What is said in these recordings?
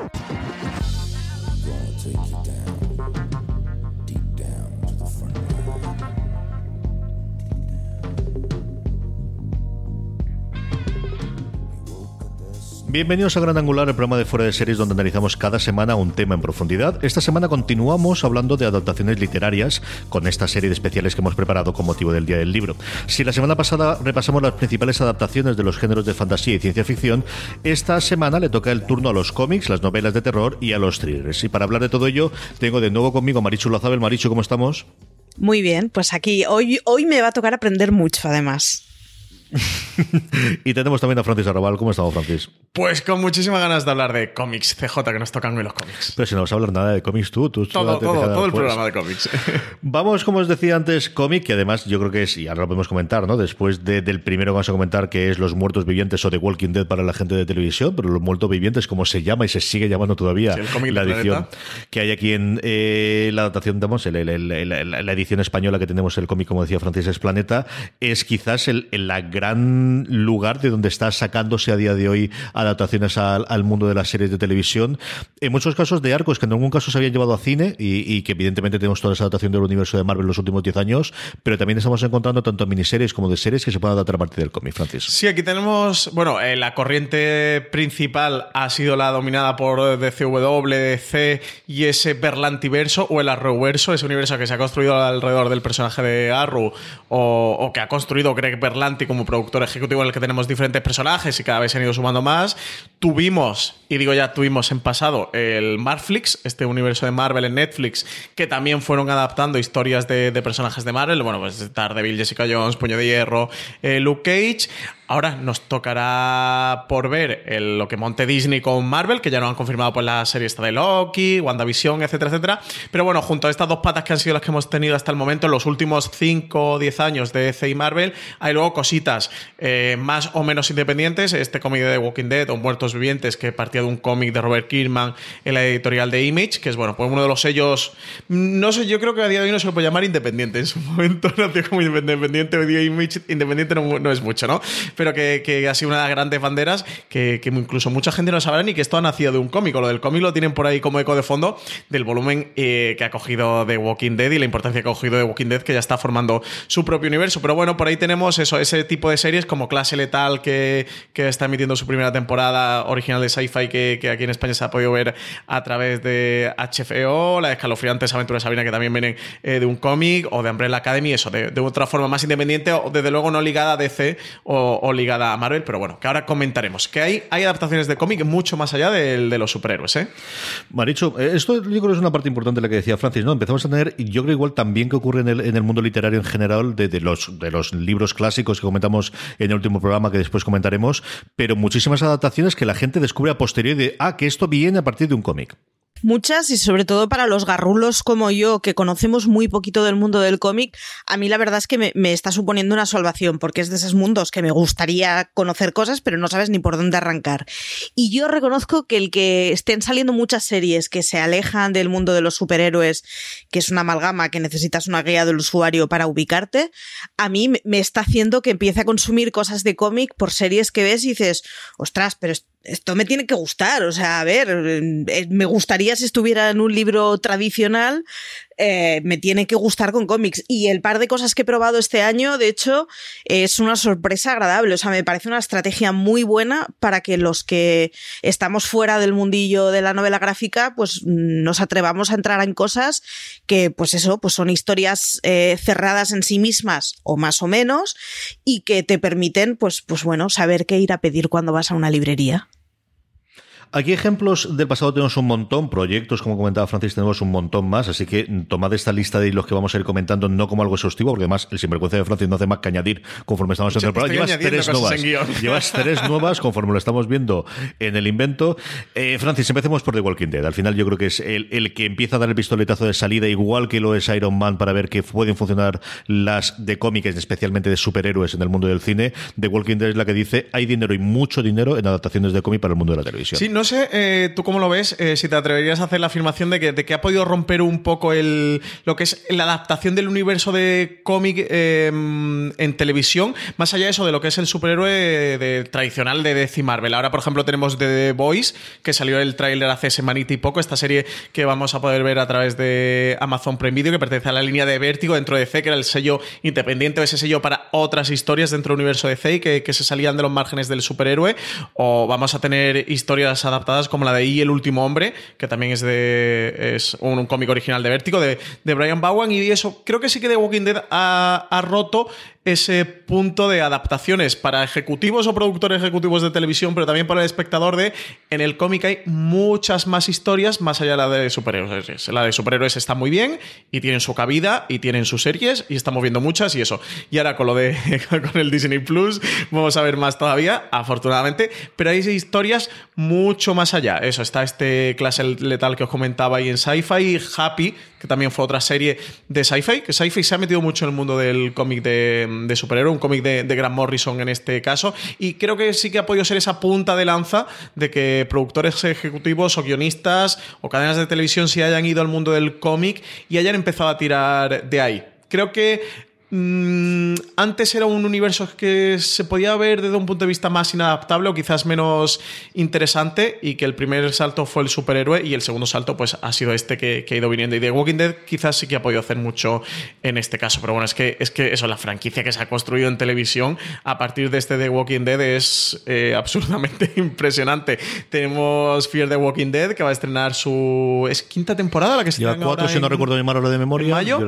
you Bienvenidos a Gran Angular, el programa de fuera de series donde analizamos cada semana un tema en profundidad. Esta semana continuamos hablando de adaptaciones literarias con esta serie de especiales que hemos preparado con motivo del Día del Libro. Si la semana pasada repasamos las principales adaptaciones de los géneros de fantasía y ciencia ficción, esta semana le toca el turno a los cómics, las novelas de terror y a los thrillers. Y para hablar de todo ello, tengo de nuevo conmigo a Marichu Lazabel. Marichu, ¿cómo estamos? Muy bien, pues aquí hoy, hoy me va a tocar aprender mucho además. y tenemos también a Francis Arrabal. ¿Cómo estamos, Francis? Pues con muchísimas ganas de hablar de cómics, CJ, que nos tocan hoy los cómics. Pero si no vas a hablar nada de cómics tú, tú todo, todo, todo el programa de cómics. Vamos, como os decía antes, cómic, que además yo creo que es, y ahora lo podemos comentar, ¿no? Después del primero que vamos a comentar, que es Los Muertos Vivientes o The Walking Dead para la gente de televisión, pero Los Muertos Vivientes, como se llama y se sigue llamando todavía la edición que hay aquí en eh, la adaptación, digamos, la edición española que tenemos el cómic, como decía Francis, es Planeta, es quizás el, gran lugar de donde está sacándose a día de hoy adaptaciones al, mundo de las series de televisión. En muchos casos de arcos que en algún caso se habían llevado a cine y, que evidentemente tenemos toda esa adaptación del universo de Marvel en los últimos 10 años, pero también estamos encontrando tanto miniseries como de series que se pueden adaptar a partir del cómic, Francis. Sí, aquí tenemos, bueno, eh, la corriente principal ha sido la dominada por DCW, DC y ese Berlantiverso o el Arrowverso, ese universo que se ha construido alrededor del personaje de Arrow o, o que ha construido Greg Berlanti como productor ejecutivo en el que tenemos diferentes personajes y cada vez se han ido sumando más. Tuvimos, y digo ya tuvimos en pasado, el Marflix, este universo de Marvel en Netflix, que también fueron adaptando historias de, personajes de Marvel. Bueno, pues Daredevil, Jessica Jones, Puño de Hierro, eh, Luke Cage. Ahora nos tocará por ver lo que monte Disney con Marvel, que ya nos han confirmado pues la serie esta de Loki, WandaVision, etcétera, etcétera. Pero bueno, junto a estas dos patas que han sido las que hemos tenido hasta el momento, en los últimos 5 o 10 años de DC y Marvel, hay luego cositas eh, más o menos independientes. Este cómic de The Walking Dead o Muertos Vivientes, que partía de un cómic de Robert Kirkman en la editorial de Image, que es bueno, pues uno de los sellos, no sé, yo creo que a día de hoy no se lo puede llamar independiente. En su momento nació como independiente, hoy día Image independiente no, no es mucho, ¿no? Pero que, ha sido una de las grandes banderas que, incluso mucha gente no sabrá ni que esto ha nacido de un cómic. lo del cómic lo tienen por ahí como eco de fondo del volumen eh, que ha cogido The Walking Dead y la importancia que ha cogido The Walking Dead, que ya está formando su propio universo. Pero bueno, por ahí tenemos eso, ese tipo de series como Clase Letal, que, está emitiendo su primera temporada original de sci-fi, que, aquí en España se ha podido ver a través de HBO, la escalofriantes aventuras de Sabina, que también vienen eh, de un cómic, o de Umbrella Academy, eso, de, otra forma más independiente, o desde luego no ligada a DC o, ligada a Marvel, pero bueno, que ahora comentaremos. Que hay, hay adaptaciones de cómic mucho más allá del de los superhéroes, ¿eh? Maricho, eh, esto yo creo que es una parte importante de la que decía Francis, ¿no? Empezamos a tener, yo creo igual también que ocurre en el, en el mundo literario en general, de, los, de los libros clásicos que comentamos en el último programa, que después comentaremos, pero muchísimas adaptaciones que la gente descubre a posteriori de, ah, que esto viene a partir de un cómic. Muchas y sobre todo para los garrulos como yo, que conocemos muy poquito del mundo del cómic, a mí la verdad es que me, está suponiendo una salvación, porque es de esos mundos que me gustaría conocer cosas, pero no sabes ni por dónde arrancar. Y yo reconozco que el que estén saliendo muchas series que se alejan del mundo de los superhéroes, que es una amalgama, que necesitas una guía del usuario para ubicarte, a mí me está haciendo que empiece a consumir cosas de cómic por series que ves y dices, ostras, pero esto me tiene que gustar. O sea, a ver, eh, me gustaría si estuviera en un libro tradicional, eh, me tiene que gustar con cómics. Y el par de cosas que he probado este año, de hecho, es una sorpresa agradable. O sea, me parece una estrategia muy buena para que los que estamos fuera del mundillo de la novela gráfica, pues nos atrevamos a entrar en cosas que, pues eso, pues son historias eh, cerradas en sí mismas, o más o menos, y que te permiten, pues, pues bueno, saber qué ir a pedir cuando vas a una librería. Aquí ejemplos del pasado tenemos un montón, proyectos, como comentaba Francis, tenemos un montón más, así que tomad esta lista de los que vamos a ir comentando no como algo exhaustivo, porque además el sinvergüenza de Francis no hace más que añadir conforme estamos en el programa. Llevas tres nuevas. Llevas tres nuevas conforme lo estamos viendo en el invento. Eh, Francis, empecemos por The Walking Dead. Al final yo creo que es el, el, que empieza a dar el pistoletazo de salida, igual que lo es Iron Man, para ver que pueden funcionar las de cómics, especialmente de superhéroes en el mundo del cine. The Walking Dead es la que dice hay dinero y mucho dinero en adaptaciones de cómic para el mundo de la televisión. Sí, no sé eh, tú cómo lo ves, eh, si te atreverías a hacer la afirmación de que, de que, ha podido romper un poco el, lo que es la adaptación del universo de cómic eh, en televisión, más allá de eso, de lo que es el superhéroe tradicional de DC Marvel. Ahora, por ejemplo, tenemos The Boys, que salió el tráiler hace semanita y poco, esta serie que vamos a poder ver a través de Amazon Prime Video, que pertenece a la línea de Vértigo dentro de C, que era el sello independiente ese sello para otras historias dentro del universo de C que, que se salían de los márgenes del superhéroe, o vamos a tener historias adaptadas como la de Y el último hombre, que también es de es un, cómic original de Vértigo, de, de, Brian Bowen, y eso creo que sí que The Walking Dead ha, ha roto ese punto de adaptaciones para ejecutivos o productores ejecutivos de televisión, pero también para el espectador de en el cómic hay muchas más historias más allá de la de superhéroes. La de superhéroes está muy bien y tienen su cabida y tienen sus series y estamos viendo muchas y eso. Y ahora con lo de con el Disney Plus vamos a ver más todavía, afortunadamente, pero hay historias mucho más allá. Eso está este clase letal que os comentaba ahí en Sci-Fi, Happy, que también fue otra serie de Sci-Fi, que Sci-Fi se ha metido mucho en el mundo del cómic de superhéroe, un cómic de, de, Grant Morrison en este caso. Y creo que sí que ha podido ser esa punta de lanza de que productores ejecutivos o guionistas o cadenas de televisión se hayan ido al mundo del cómic y hayan empezado a tirar de ahí. Creo que Mm, antes era un universo que se podía ver desde un punto de vista más inadaptable o quizás menos interesante y que el primer salto fue el superhéroe y el segundo salto pues ha sido este que, ha ido viniendo. Y The Walking Dead quizás sí que ha podido hacer mucho en este caso pero bueno es que es que eso la franquicia que se ha construido en televisión a partir de este The Walking Dead es eh, absolutamente impresionante. Tenemos Fear the Walking Dead que va a estrenar su es quinta temporada la que se lleva cuatro si no recuerdo mi malo de memoria mayo,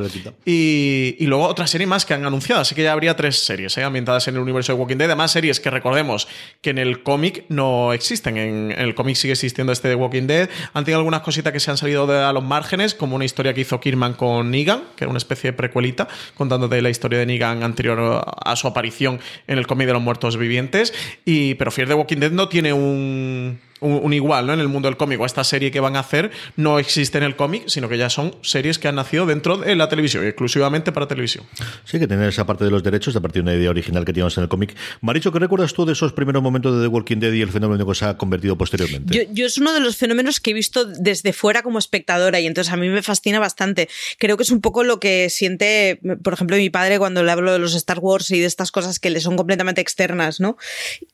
y, y luego otra serie más que han anunciado, así que ya habría tres series ¿eh? ambientadas en el universo de Walking Dead. Además, series que recordemos que en el cómic no existen. En, el cómic sigue existiendo este de Walking Dead. Han tenido algunas cositas que se han salido de, a los márgenes, como una historia que hizo Kirman con Negan, que era una especie de precuelita, contándote la historia de Negan anterior a su aparición en el cómic de los muertos vivientes. Y, pero Fear the Walking Dead no tiene un un, igual ¿no? en el mundo del cómic o esta serie que van a hacer no existe en el cómic, sino que ya son series que han nacido dentro de la televisión, exclusivamente para televisión. Sí, que tener esa parte de los derechos a partir de una idea original que teníamos en el cómic. Maricho, ¿qué recuerdas tú de esos primeros momentos de The Walking Dead y el fenómeno que se ha convertido posteriormente? Yo, yo es uno de los fenómenos que he visto desde fuera como espectadora y entonces a mí me fascina bastante. Creo que es un poco lo que siente, por ejemplo, mi padre cuando le hablo de los Star Wars y de estas cosas que le son completamente externas, ¿no?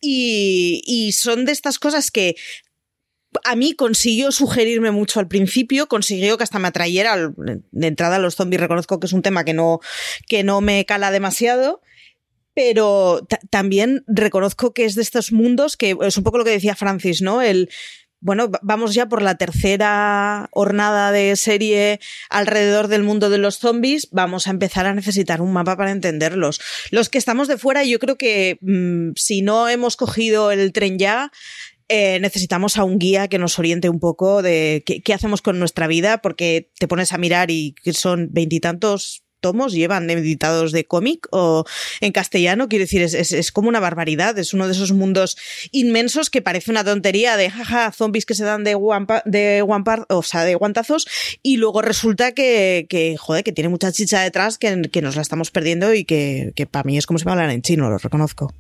Y, y son de estas cosas que a mí consiguió sugerirme mucho al principio, consiguió que hasta me atrayera. De entrada, los zombies reconozco que es un tema que no, que no me cala demasiado. Pero también reconozco que es de estos mundos que es un poco lo que decía Francis, ¿no? El, bueno, vamos ya por la tercera hornada de serie alrededor del mundo de los zombies, vamos a empezar a necesitar un mapa para entenderlos. Los que estamos de fuera, yo creo que mmm, si no hemos cogido el tren ya, eh, necesitamos a un guía que nos oriente un poco de qué, hacemos con nuestra vida, porque te pones a mirar y son veintitantos tomos llevan editados de cómic o en castellano, quiero decir, es, es, es, como una barbaridad, es uno de esos mundos inmensos que parece una tontería de jaja, zombies que se dan de, guampa, de, guampar, o sea, de guantazos y luego resulta que, que joder, que tiene mucha chicha detrás que, que nos la estamos perdiendo y que, que para mí es como si me hablan en chino, lo reconozco.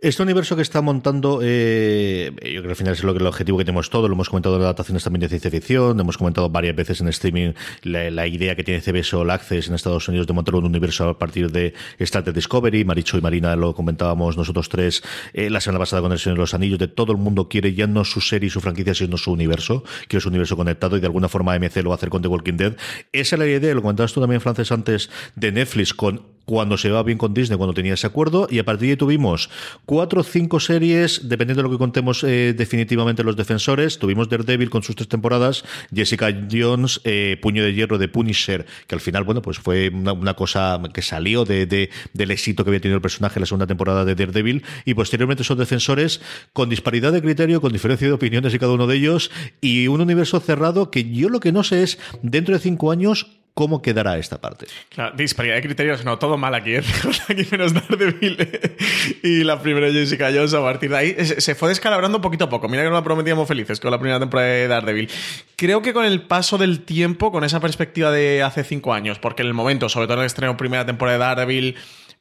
Este universo que está montando, eh, yo creo que al final es lo que el objetivo que tenemos todos, lo hemos comentado en adaptaciones también de ciencia ficción, hemos comentado varias veces en streaming la, idea que tiene CBS All Access en Estados Unidos de montar un universo a partir de Star Trek Discovery, Maricho y Marina lo comentábamos nosotros tres eh, la semana pasada con el Señor de los Anillos, de todo el mundo quiere ya no su serie y su franquicia, sino su universo, que es un universo conectado y de alguna forma MC lo va a hacer con The Walking Dead. Esa es la idea, lo comentabas tú también, Frances, antes de Netflix con cuando se va bien con Disney, cuando tenía ese acuerdo, y a partir de ahí tuvimos cuatro o cinco series, dependiendo de lo que contemos eh, definitivamente los defensores. Tuvimos Daredevil con sus tres temporadas, Jessica Jones, eh, Puño de Hierro de Punisher, que al final, bueno, pues fue una, cosa que salió de, del éxito que había tenido el personaje en la segunda temporada de Daredevil, y posteriormente esos defensores con disparidad de criterio, con diferencia de opiniones de cada uno de ellos, y un universo cerrado que yo lo que no sé es, dentro de cinco años, ¿Cómo quedará esta parte? Claro, disparidad de criterios, no, todo mal aquí, ¿eh? aquí menos Daredevil y la primera Jessica Jones a partir de ahí se fue descalabrando poquito a poco. Mira que no la prometíamos felices con la primera temporada de Daredevil. Creo que con el paso del tiempo, con esa perspectiva de hace cinco años, porque en el momento, sobre todo en el estreno primera temporada de Daredevil,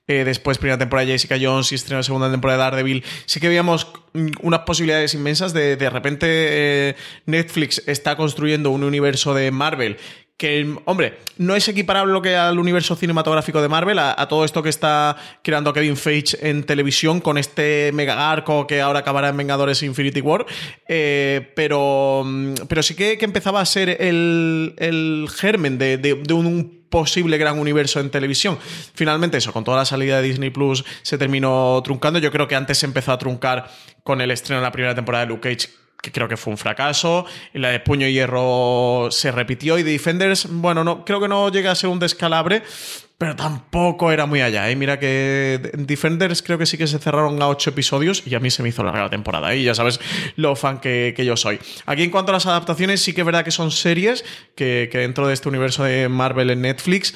eh, después primera temporada de Jessica Jones y estreno segunda temporada de Daredevil, sí que veíamos mm, unas posibilidades inmensas de de repente eh, Netflix está construyendo un universo de Marvel que, hombre, no es equiparable lo que al universo cinematográfico de Marvel, a, todo esto que está creando Kevin Feige en televisión con este mega arco que ahora acabará en Vengadores Infinity War, eh, pero, pero sí que, empezaba a ser el, germen de, un posible gran universo en televisión. Finalmente, eso, con toda la salida de Disney Plus, se terminó truncando. Yo creo que antes se empezó a truncar con el estreno de la primera temporada de Luke Cage, que creo que fue un fracaso. La de Puño y Hierro se repitió. Y de Defenders, bueno, no, creo que no llega a ser un descalabre, pero tampoco era muy allá. ¿eh? Mira que Defenders creo que sí que se cerraron a ocho episodios y a mí se me hizo larga la temporada. ¿eh? Y ya sabes lo fan que, yo soy. Aquí en cuanto a las adaptaciones, sí que es verdad que son series que, que dentro de este universo de Marvel en Netflix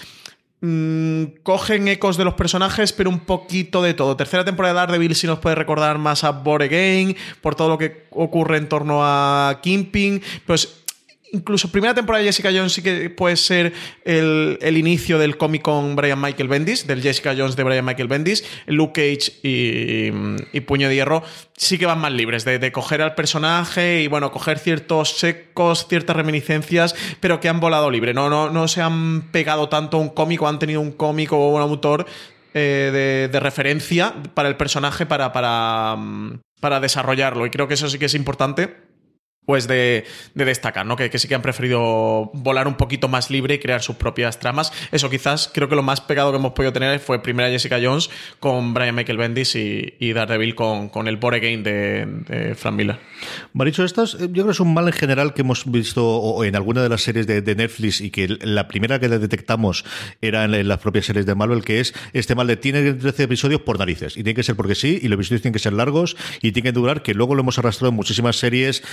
Mm, cogen ecos de los personajes, pero un poquito de todo. Tercera temporada de Daredevil si nos puede recordar más a Again por todo lo que ocurre en torno a Kimping. Pues incluso primera temporada de Jessica Jones sí que puede ser el, inicio del cómic con Brian Michael Bendis, del Jessica Jones de Brian Michael Bendis, Luke Cage y, Puño de Hierro sí que van más libres de, coger al personaje y bueno, coger ciertos secos, ciertas reminiscencias, pero que han volado libre, no, no, no se han pegado tanto un cómic o han tenido un cómic o un autor eh, de, referencia para el personaje para, para, mm, para desarrollarlo. Y creo que eso sí que es importante pues de, destacar, ¿no? Que, sí que han preferido volar un poquito más libre y crear sus propias tramas. Eso quizás creo que lo más pegado que hemos podido tener fue primera Jessica Jones con Brian Michael Bendis y, y Daredevil con, con el Bore Game de, de Frank Miller. Maricho, estas yo creo que es un mal en general que hemos visto en alguna de las series de, Netflix y que la primera que le detectamos era en, las propias series de Marvel, que es este mal de tiene 13 episodios por narices y tiene que ser porque sí y los episodios tienen que ser largos y tienen que durar, que luego lo hemos arrastrado en muchísimas series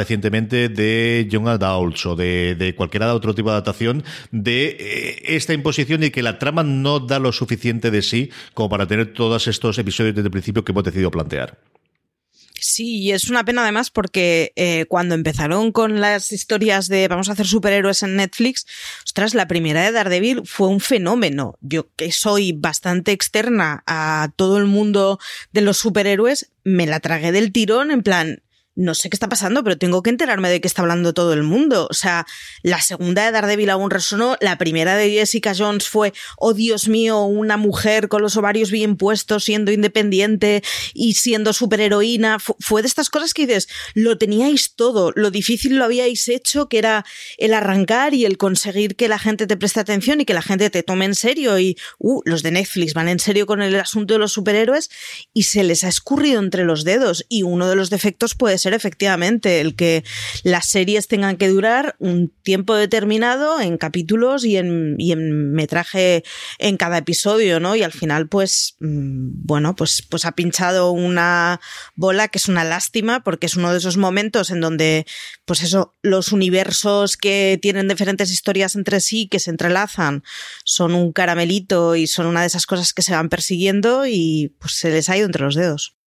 recientemente de Young Adults o de, de cualquier otro tipo de adaptación de eh, esta imposición y que la trama no da lo suficiente de sí como para tener todos estos episodios desde el principio que hemos decidido plantear. Sí, y es una pena además porque eh, cuando empezaron con las historias de vamos a hacer superhéroes en Netflix, ostras, la primera de Daredevil fue un fenómeno. Yo que soy bastante externa a todo el mundo de los superhéroes, me la tragué del tirón en plan, no sé qué está pasando, pero tengo que enterarme de qué está hablando todo el mundo. O sea, la segunda de Daredevil aún resonó, la primera de Jessica Jones fue, oh Dios mío, una mujer con los ovarios bien puestos, siendo independiente y siendo superheroína. Fue de estas cosas que dices, lo teníais todo, lo difícil lo habíais hecho, que era el arrancar y el conseguir que la gente te preste atención y que la gente te tome en serio. Y, uh, los de Netflix van en serio con el asunto de los superhéroes y se les ha escurrido entre los dedos. Y uno de los defectos puede ser efectivamente el que las series tengan que durar un tiempo determinado en capítulos y en, en metraje en cada episodio, ¿no? Y al final, pues, mm, bueno, pues, pues ha pinchado una bola que es una lástima porque es uno de esos momentos en donde, pues eso, los universos que tienen diferentes historias entre sí, que se entrelazan, son un caramelito y son una de esas cosas que se van persiguiendo y pues se les ha ido entre los dedos.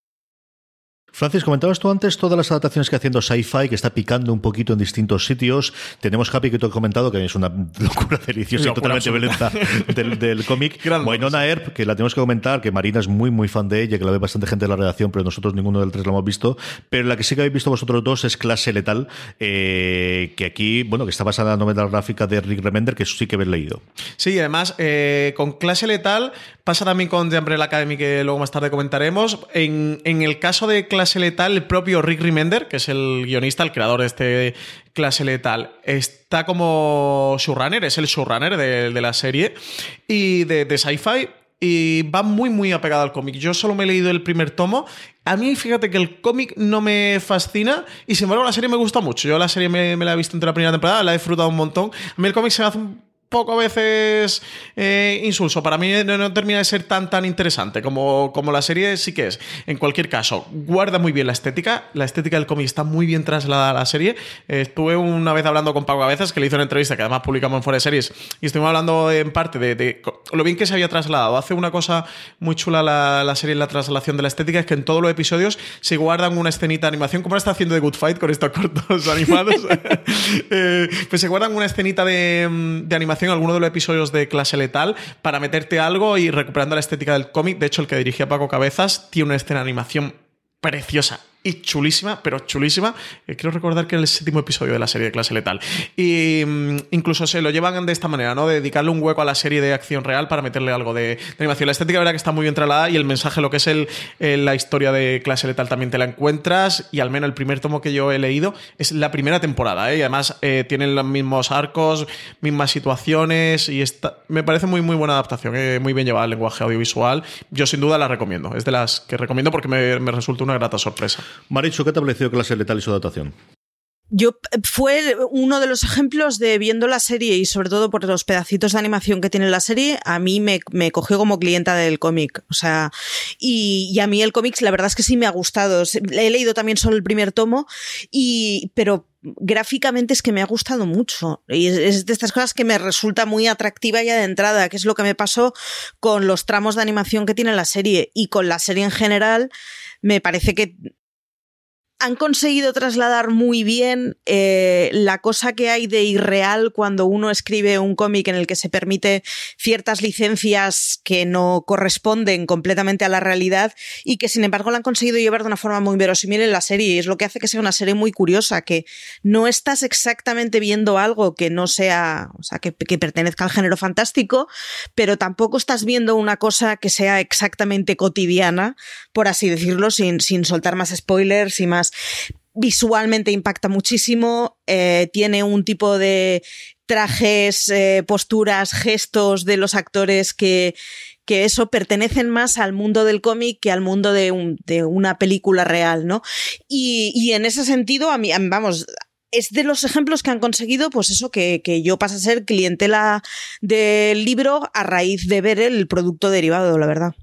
Francis, comentabas tú antes todas las adaptaciones que haciendo Sci-Fi, que está picando un poquito en distintos sitios. Tenemos Happy, que te he comentado, que es una locura deliciosa y totalmente violenta del, del cómic. Wynonna Earp, que la tenemos que comentar, que Marina es muy, muy fan de ella, que la ve bastante gente en la redacción, pero nosotros ninguno del tres la hemos visto. Pero la que sí que habéis visto vosotros dos es Clase Letal, eh, que aquí, bueno, que está basada en la novela gráfica de Rick Remender, que eso sí que habéis leído. Sí, además, eh, con Clase Letal pasa también con The Umbrella Academy, que luego más tarde comentaremos. En, en el caso de Clase clase letal, el propio Rick Remender, que es el guionista, el creador de este clase letal, está como showrunner, es el showrunner de, la serie y de, de sci-fi. Y va muy, muy apegado al cómic. Yo solo me he leído el primer tomo. A mí, fíjate que el cómic no me fascina y, sin embargo, la serie me gusta mucho. Yo la serie me, me la he visto entre la primera temporada, la he disfrutado un montón. A mí el cómic se me hace un poco a veces eh, insulso. Para mí no, termina de ser tan tan interesante como, como la serie sí que es. En cualquier caso, guarda muy bien la estética. La estética del cómic está muy bien trasladada a la serie. estuve una vez hablando con Pablo veces que le hizo una entrevista que además publicamos en Fuera de Series, y estuvimos hablando en parte de, lo bien que se había trasladado. Hace una cosa muy chula la, la, serie en la traslación de la estética, es que en todos los episodios se guardan una escenita de animación, como está haciendo de Good Fight con estos cortos animados. Eh, pues se guardan una escenita de, de animación en alguno de los episodios de Clase Letal para meterte algo y recuperando la estética del cómic. De hecho, el que dirigía Paco Cabezas tiene una escena de animación preciosa y chulísima, pero chulísima. Eh, quiero recordar que es el séptimo episodio de la serie de clase letal. Y mm, incluso se lo llevan de esta manera, ¿no? De dedicarle un hueco a la serie de acción real para meterle algo de, animación. La estética, verdad que está muy bien trasladada y el mensaje, lo que es el, la historia de clase letal, también te la encuentras. Y al menos el primer tomo que yo he leído es la primera temporada, ¿eh? Y además eh, tienen los mismos arcos, mismas situaciones y está, me parece muy, muy buena adaptación, ¿eh? muy bien llevada el lenguaje audiovisual. Yo sin duda la recomiendo. Es de las que recomiendo porque me, me resulta una grata sorpresa. Maricho, ¿qué te ha parecido Clase Letal y su adaptación? Yo fue uno de los ejemplos de viendo la serie y sobre todo por los pedacitos de animación que tiene la serie, a mí me, cogió como clienta del cómic. O sea, y, a mí el cómic la verdad es que sí me ha gustado. He leído también solo el primer tomo, y, pero gráficamente es que me ha gustado mucho. Y es, de estas cosas que me resulta muy atractiva ya de entrada, que es lo que me pasó con los tramos de animación que tiene la serie y con la serie en general. Me parece que han conseguido trasladar muy bien eh, la cosa que hay de irreal cuando uno escribe un cómic en el que se permite ciertas licencias que no corresponden completamente a la realidad y que sin embargo la han conseguido llevar de una forma muy verosímil en la serie. Y es lo que hace que sea una serie muy curiosa, que no estás exactamente viendo algo que no sea, o sea, que, que pertenezca al género fantástico, pero tampoco estás viendo una cosa que sea exactamente cotidiana, por así decirlo, sin, sin soltar más spoilers y más visualmente impacta muchísimo, eh, tiene un tipo de trajes, eh, posturas, gestos de los actores que, que eso pertenecen más al mundo del cómic que al mundo de, una película real, ¿no? Y, en ese sentido, a mí, vamos, es de los ejemplos que han conseguido, pues eso, que, que, yo pase a ser clientela del libro a raíz de ver el producto derivado, la verdad.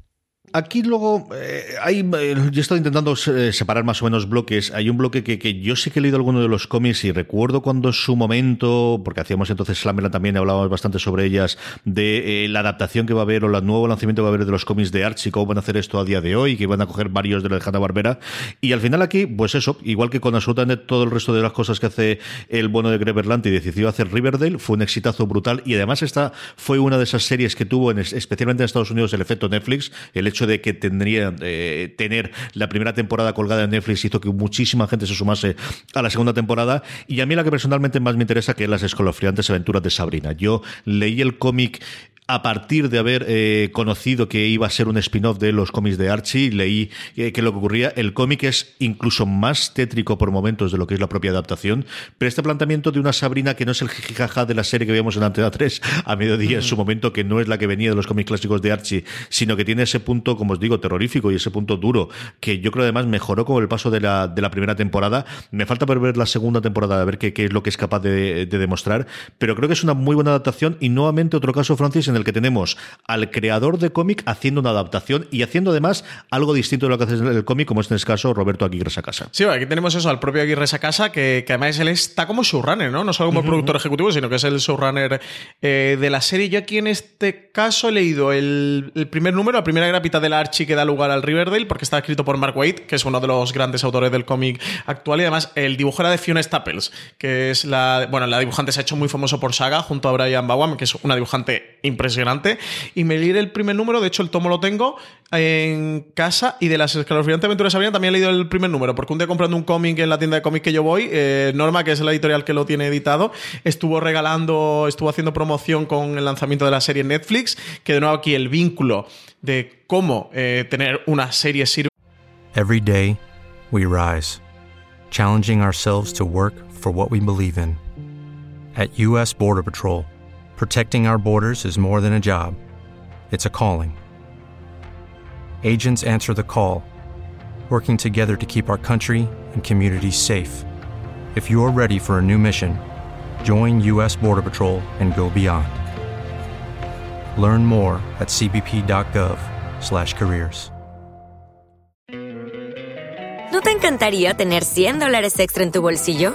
Aquí luego eh, hay, eh, yo he estado intentando eh, separar más o menos bloques. Hay un bloque que, que, yo sí que he leído alguno de los cómics y recuerdo cuando su momento, porque hacíamos entonces Slammerland también, hablábamos bastante sobre ellas, de la adaptación que va a haber o el nuevo lanzamiento que va a haber de los cómics de Archie, cómo van a hacer esto a día de hoy, que van a coger varios de la Hanna Barbera. Y al final aquí, pues eso, igual que con absolutamente todo el resto de las cosas que hace el bueno de Greberland y decidió hacer Riverdale, fue un exitazo brutal y además esta fue una de esas series que tuvo, en, especialmente en Estados Unidos, el efecto Netflix, el hecho de que tendría eh, tener la primera temporada colgada en Netflix hizo que muchísima gente se sumase a la segunda temporada. Y a mí la que personalmente más me interesa que es las escalofriantes aventuras de Sabrina. Yo leí el cómic a partir de haber eh, conocido que iba a ser un spin-off de los cómics de Archie, leí eh, que lo que ocurría, el cómic es incluso más tétrico por momentos de lo que es la propia adaptación, pero este planteamiento de una Sabrina que no es el jijaja de la serie que veíamos en Antena 3 a mediodía en su momento, que no es la que venía de los cómics clásicos de Archie, sino que tiene ese punto, como os digo, terrorífico y ese punto duro, que yo creo además mejoró con el paso de la, de la primera temporada. Me falta por ver la segunda temporada, a ver qué, qué es lo que es capaz de, de demostrar, pero creo que es una muy buena adaptación y nuevamente otro caso, Francis, en el que tenemos al creador de cómic haciendo una adaptación y haciendo además algo distinto de lo que hace el cómic, como es en este caso Roberto Aguirre Sacasa. Sí, aquí tenemos eso, al propio Aguirre Sacasa, que, que además él está como showrunner, ¿no? No solo como productor ejecutivo, sino que es el showrunner eh, de la serie. Yo aquí en este caso he leído el, primer número, la primera grapita del Archie que da lugar al Riverdale, porque está escrito por Mark Waid, que es uno de los grandes autores del cómic actual, y además el dibujo era de Fiona Staples, que es la, bueno, la dibujante se ha hecho muy famoso por Saga, junto a Brian Bawam, que es una dibujante impresionante, y me leí el primer número, de hecho el tomo lo tengo en casa, y de las escalofriantes aventuras Sabrina también he leído el primer número, porque un día comprando un cómic en la tienda de cómics que yo voy, eh, Norma, que es la editorial que lo tiene editado, estuvo regalando, estuvo haciendo promoción con el lanzamiento de la serie Netflix, que de nuevo aquí el vínculo de cómo eh, tener una serie sirve. Every day we rise, challenging ourselves to work for what we believe in. At US Border Patrol, protecting our borders is more than a job. It's a calling. Agents answer the call, working together to keep our country and communities safe. If you're ready for a new mission, join US Border Patrol and go beyond. Learn more at cbp.gov/careers. ¿No te encantaría tener 100 dólares extra en tu bolsillo?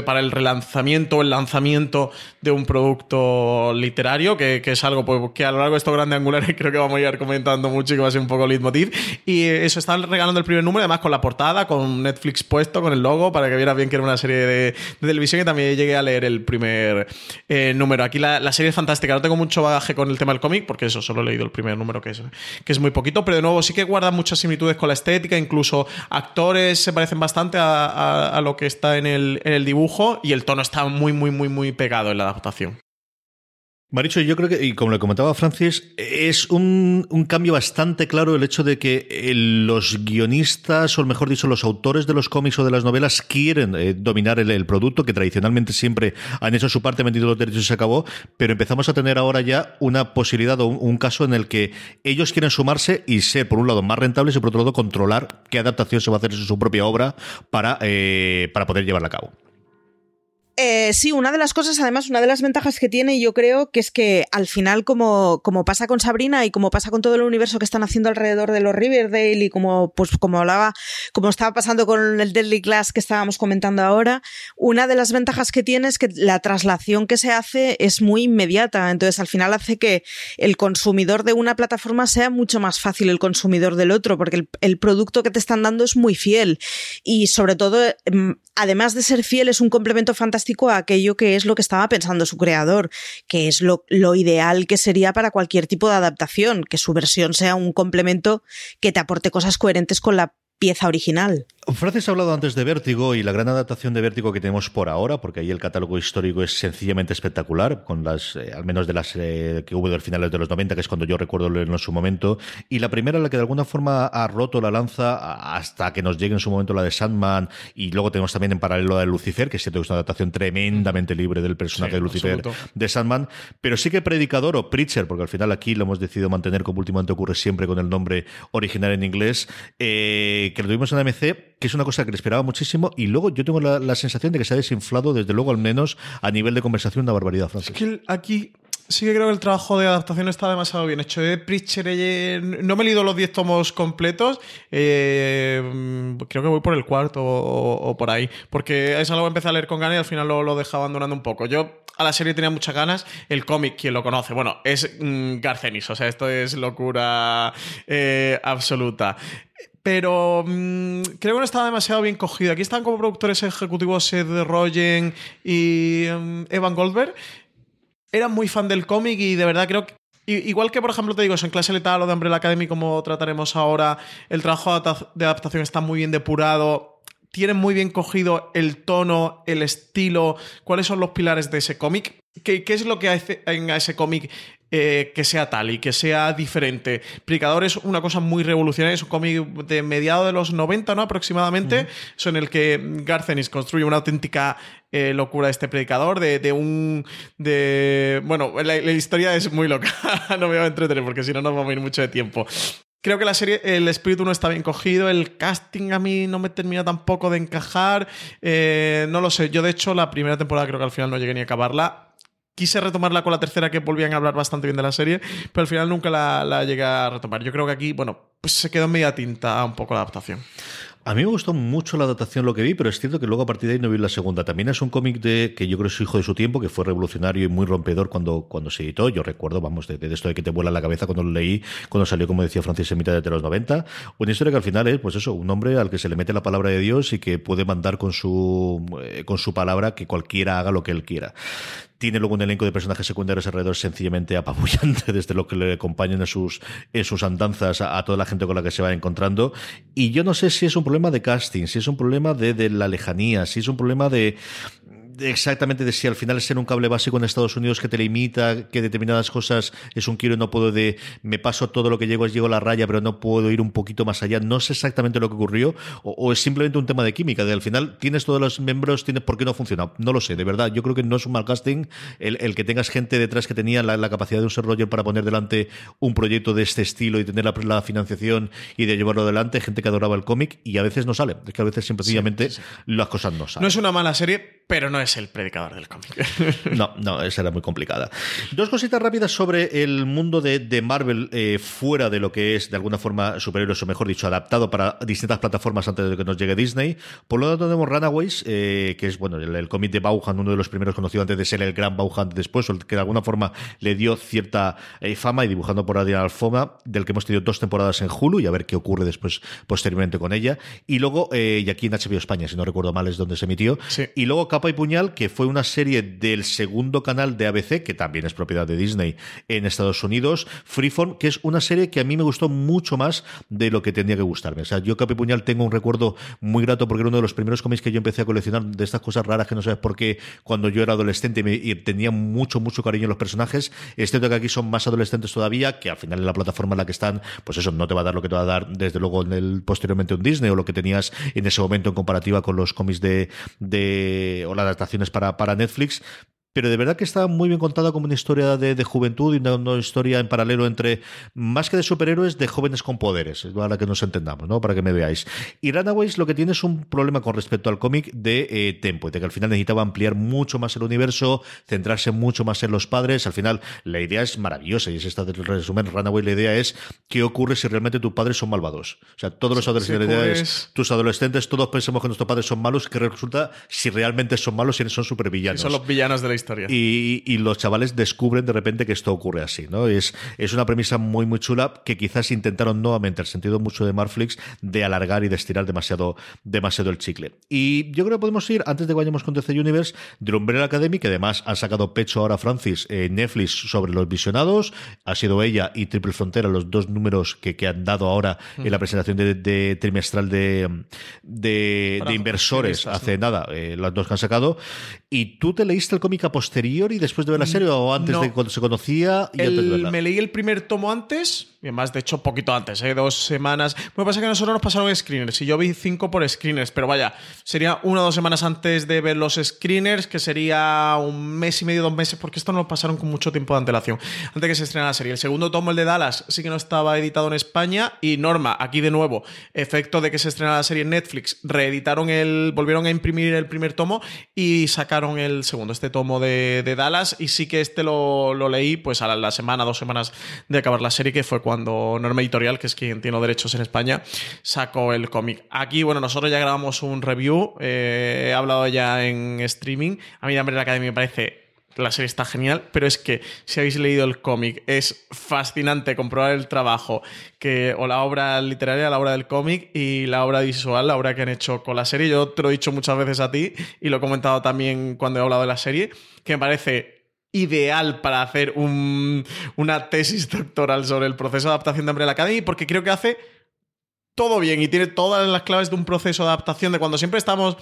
para el relanzamiento o el lanzamiento de un producto literario, que, es algo pues, que a lo largo de estos grandes angulares creo que vamos a ir comentando mucho y que va a ser un poco leitmotiv. Y eso, están regalando el primer número, además con la portada, con Netflix puesto, con el logo, para que vieras bien que era una serie de, televisión y también llegué a leer el primer eh, número. Aquí la, serie es fantástica, no tengo mucho bagaje con el tema del cómic, porque eso, solo he leído el primer número, que es, que es muy poquito, pero de nuevo sí que guarda muchas similitudes con la estética, incluso actores se parecen bastante a, lo que está en el, en el dibujo y el tono está muy, muy, muy, muy pegado en la adaptación. Maricho, yo creo que, y como le comentaba Francis, es un, cambio bastante claro el hecho de que eh, los guionistas, o mejor dicho, los autores de los cómics o de las novelas quieren eh, dominar el, producto, que tradicionalmente siempre han hecho su parte, vendido los derechos y se acabó, pero empezamos a tener ahora ya una posibilidad o un, caso en el que ellos quieren sumarse y ser, por un lado, más rentables y por otro lado, controlar qué adaptación se va a hacer en su propia obra para, eh, para poder llevarla a cabo. Eh, sí, una de las cosas, además, una de las ventajas que tiene, yo creo, que es que al final, como, como pasa con Sabrina y como pasa con todo el universo que están haciendo alrededor de los Riverdale y como, pues, como hablaba, como estaba pasando con el Deadly Class que estábamos comentando ahora, una de las ventajas que tiene es que la traslación que se hace es muy inmediata. Entonces, al final hace que el consumidor de una plataforma sea mucho más fácil el consumidor del otro, porque el, el producto que te están dando es muy fiel. Y sobre todo, em, además de ser fiel, es un complemento fantástico a aquello que es lo que estaba pensando su creador, que es lo, lo ideal que sería para cualquier tipo de adaptación, que su versión sea un complemento que te aporte cosas coherentes con la pieza original. Francis ha hablado antes de Vértigo y la gran adaptación de Vértigo que tenemos por ahora, porque ahí el catálogo histórico es sencillamente espectacular, con las, eh, al menos de las eh, que hubo del finales de los 90, que es cuando yo recuerdo leerlo en su momento, y la primera, la que de alguna forma ha roto la lanza hasta que nos llegue en su momento la de Sandman, y luego tenemos también en paralelo la de Lucifer, que siento que es una adaptación tremendamente libre del personaje de Lucifer de Sandman, pero sí que Predicador o Preacher, porque al final aquí lo hemos decidido mantener como últimamente ocurre siempre con el nombre original en inglés, eh, que lo tuvimos en AMC, que es una cosa que le esperaba muchísimo, y luego yo tengo la, sensación de que se ha desinflado, desde luego al menos, a nivel de conversación, una barbaridad, Francis. Es que aquí sí que creo que el trabajo de adaptación está demasiado bien hecho. de Preacher, eh, no me he leído los 10 tomos completos, eh, creo que voy por el cuarto o, por ahí, porque es algo que empecé a leer con ganas y al final lo, lo dejé abandonando un poco. Yo a la serie tenía muchas ganas. El cómic, quien lo conoce, bueno, es mm, Garcenis, o sea, esto es locura eh, absoluta pero mm, creo que no estaba demasiado bien cogido. Aquí están como productores ejecutivos Seth Rogen y mm, Evan Goldberg. Era muy fan del cómic y de verdad creo que Igual que, por ejemplo, te digo, en clase letal o de Umbrella Academy, como trataremos ahora, el trabajo de adaptación está muy bien depurado, tienen muy bien cogido el tono, el estilo, cuáles son los pilares de ese cómic, qué, qué es lo que hace en ese cómic eh, que sea tal y que sea diferente. Predicador es una cosa muy revolucionaria, es un cómic de mediados de los 90, ¿no? Aproximadamente, eso en el que Garcenis construye una auténtica eh, locura de este predicador, de, un... de Bueno, la, historia es muy loca, no me voy a entretener porque si no nos vamos a ir mucho de tiempo. Creo que la serie, el espíritu no está bien cogido, el casting a mí no me termina tampoco de encajar, eh, no lo sé, yo de hecho la primera temporada creo que al final no llegué ni a acabarla, quise retomarla con la tercera que volvían a hablar bastante bien de la serie, pero al final nunca la, llegué a retomar. Yo creo que aquí, bueno, pues se quedó media tinta un poco la adaptación. A mí me gustó mucho la adaptación lo que vi, pero es cierto que luego a partir de ahí no vi la segunda. También es un cómic de que yo creo es hijo de su tiempo, que fue revolucionario y muy rompedor cuando, cuando se editó. Yo recuerdo, vamos, de, esto de que te vuela la cabeza cuando lo leí, cuando salió, como decía Francis, en mitad de los 90. Una historia que al final es, pues eso, un hombre al que se le mete la palabra de Dios y que puede mandar con su, eh, con su palabra que cualquiera haga lo que él quiera. Tiene luego un elenco de personajes secundarios alrededor sencillamente apabullante desde lo que le acompañan en sus, en sus andanzas a, toda la gente con la que se va encontrando. Y yo no sé si es un problema de casting, si es un problema de, de la lejanía, si es un problema de, exactamente de si al final es ser un cable básico en Estados Unidos que te limita, que determinadas cosas es un quiero y no puedo de me paso todo lo que llego, llego a la raya, pero no puedo ir un poquito más allá. No sé exactamente lo que ocurrió, o, es simplemente un tema de química, de al final tienes todos los miembros, tienes por qué no funciona. No lo sé, de verdad. Yo creo que no es un mal casting el, que tengas gente detrás que tenía la, capacidad de un ser Roger para poner delante un proyecto de este estilo y tener la, financiación y de llevarlo adelante, gente que adoraba el cómic y a veces no sale. Es que a veces simplemente las cosas no salen. No es una mala serie, pero no es el predicador del cómic. no, no, esa era muy complicada. Dos cositas rápidas sobre el mundo de, Marvel eh, fuera de lo que es de alguna forma superhéroes, o mejor dicho, adaptado para distintas plataformas antes de que nos llegue Disney. Por lo tanto, tenemos Runaways, eh, que es bueno el, cómic de Bauhan, uno de los primeros conocidos antes de ser el gran Bauhan después, o el que de alguna forma le dio cierta eh, fama y dibujando por Adrián Alfoma, del que hemos tenido dos temporadas en Hulu y a ver qué ocurre después posteriormente con ella. Y luego, y aquí en HBO España, si no recuerdo mal, es donde se emitió. Y luego Capa y Puñal, que fue una serie del segundo canal de ABC, que también es propiedad de Disney en Estados Unidos, Freeform, que es una serie que a mí me gustó mucho más de lo que tendría que gustarme. O sea, yo Capipuñal tengo un recuerdo muy grato porque era uno de los primeros cómics que yo empecé a coleccionar de estas cosas raras que no sabes por qué cuando yo era adolescente y, tenía mucho, mucho cariño en los personajes. Es cierto que aquí son más adolescentes todavía, que al final en la plataforma en la que están, pues eso no te va a dar lo que te va a dar desde luego en el posteriormente un Disney o lo que tenías en ese momento en comparativa con los cómics de, de o las adaptaciones para para, Netflix, pero de verdad que está muy bien contada como una historia de, juventud y una, historia en paralelo entre, más que de superhéroes, de jóvenes con poderes, para que nos entendamos, ¿no? Para que me veáis. Y Runaways lo que tiene es un problema con respecto al cómic de eh, tempo, de que al final necesitaba ampliar mucho más el universo, centrarse mucho más en los padres. Al final, la idea es maravillosa y es esta del resumen. Runaways, la idea es qué ocurre si realmente tus padres son malvados. O sea, todos los adolescentes, la idea es tus adolescentes, todos pensamos que nuestros padres son malos, que resulta si realmente son malos, si son supervillanos. Son los villanos de la y, los chavales descubren de repente que esto ocurre así, ¿no? Es, es una premisa muy, muy chula que quizás intentaron nuevamente, el sentido mucho de Marflix, de alargar y de estirar demasiado, demasiado el chicle. Y yo creo que podemos ir, antes de que vayamos con DC Universe, de Umbrella Academy, que además han sacado pecho ahora Francis en Netflix sobre los visionados. Ha sido ella y Triple Frontera los dos números que, que han dado ahora en la presentación de, trimestral de, de, inversores hace nada, eh, las dos que han sacado. Y tú te leíste el cómic a posterior y después de ver la serie o antes de cuando se conocía. Y Me leí el primer tomo antes, y además, de hecho, poquito antes, ¿eh? dos semanas. Lo que pasa es que nosotros nos pasaron screeners y yo vi cinco por screeners, pero vaya, sería una o dos semanas antes de ver los screeners, que sería un mes y medio, dos meses, porque esto nos lo pasaron con mucho tiempo de antelación, antes de que se estrenara la serie. El segundo tomo, el de Dallas, sí que no estaba editado en España y Norma, aquí de nuevo, efecto de que se estrenara la serie en Netflix, reeditaron el, volvieron a imprimir el primer tomo y sacaron el segundo, este tomo de, Dallas, y sí que este lo, leí pues a la, semana, dos semanas de acabar la serie, que fue cuando Norma Editorial, que es quien tiene los derechos en España, sacó el cómic. Aquí, bueno, nosotros ya grabamos un review, eh, he hablado ya en streaming, a mí la Academy me parece la serie está genial, pero es que si habéis leído el cómic, es fascinante comprobar el trabajo que, o la obra literaria, la obra del cómic y la obra visual, la obra que han hecho con la serie. Yo te lo he dicho muchas veces a ti y lo he comentado también cuando he hablado de la serie, que me parece ideal para hacer una tesis doctoral sobre el proceso de adaptación de Umbrella Academy, porque creo que hace todo bien y tiene todas las claves de un proceso de adaptación de cuando siempre estamos,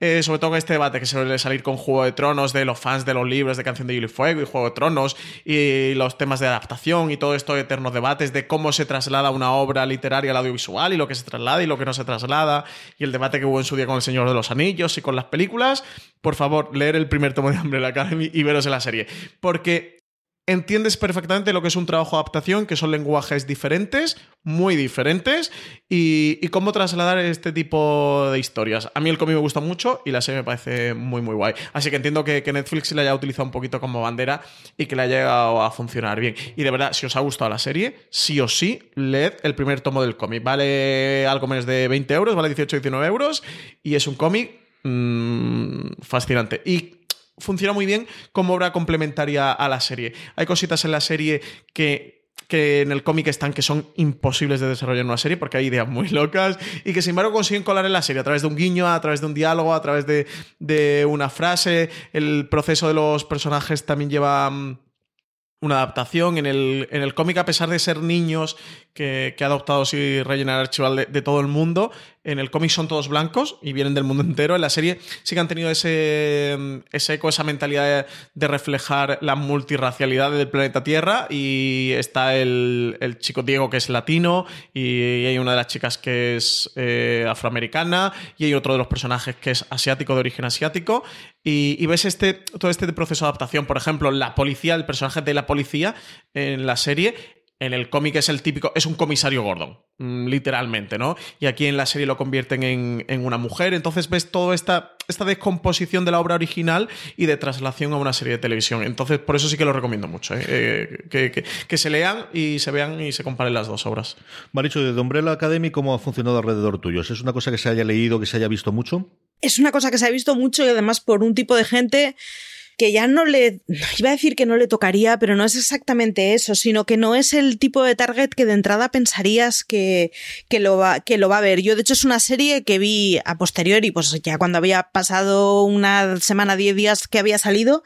eh, sobre todo con este debate que suele salir con Juego de Tronos, de los fans de los libros de Canción de Hielo y Fuego y Juego de Tronos y los temas de adaptación y todo esto eternos debates de cómo se traslada una obra literaria al audiovisual y lo que se traslada y lo que no se traslada y el debate que hubo en su día con El Señor de los Anillos y con las películas, por favor, leer el primer tomo de Umbrella Academy y veros en la serie. Porque entiendes perfectamente lo que es un trabajo de adaptación, que son lenguajes diferentes, muy diferentes, y, cómo trasladar este tipo de historias. A mí el cómic me gusta mucho y la serie me parece muy, muy guay. Así que entiendo que, Netflix le haya utilizado un poquito como bandera y que le haya llegado a funcionar bien. Y de verdad, si os ha gustado la serie, sí o sí, leed el primer tomo del cómic. Vale algo menos de 20 euros, vale 18 19 euros, y es un cómic mm, fascinante. Y funciona muy bien como obra complementaria a la serie. Hay cositas en la serie que que en el cómic están que son imposibles de desarrollar en una serie porque hay ideas muy locas y que sin embargo consiguen colar en la serie a través de un guiño, a través de un diálogo, a través de, de una frase. El proceso de los personajes también lleva mm, una adaptación. En el, en el cómic, a pesar de ser niños que, ha adoptado y rellenar el archival de, todo el mundo, en el cómic son todos blancos y vienen del mundo entero. En la serie sí que han tenido ese, ese eco, esa mentalidad de, reflejar la multirracialidad del planeta Tierra. Y está el, el, chico Diego, que es latino, y hay una de las chicas que es eh, afroamericana, y hay otro de los personajes que es asiático, de origen asiático. Y, y, ves este, todo este proceso de adaptación. Por ejemplo, la policía, el personaje de la policía en la serie en el cómic es el típico, es un comisario Gordon, mm, literalmente, ¿no? Y aquí en la serie lo convierten en, una mujer. Entonces ves toda esta, esta descomposición de la obra original y de traslación a una serie de televisión. Entonces, por eso sí que lo recomiendo mucho, ¿eh? Eh, que, se lean y se vean y se comparen las dos obras. Maricho, de Umbrella Academy, ¿cómo ha funcionado alrededor tuyo? ¿Es una cosa que se haya leído, que se haya visto mucho? Es una cosa que se ha visto mucho y además por un tipo de gente que ya no le, iba a decir que no le tocaría, pero no es exactamente eso, sino que no es el tipo de target que de entrada pensarías que, que, lo, va, que lo va a ver. Yo, de hecho, es una serie que vi a posteriori, pues ya cuando había pasado una semana, diez días que había salido,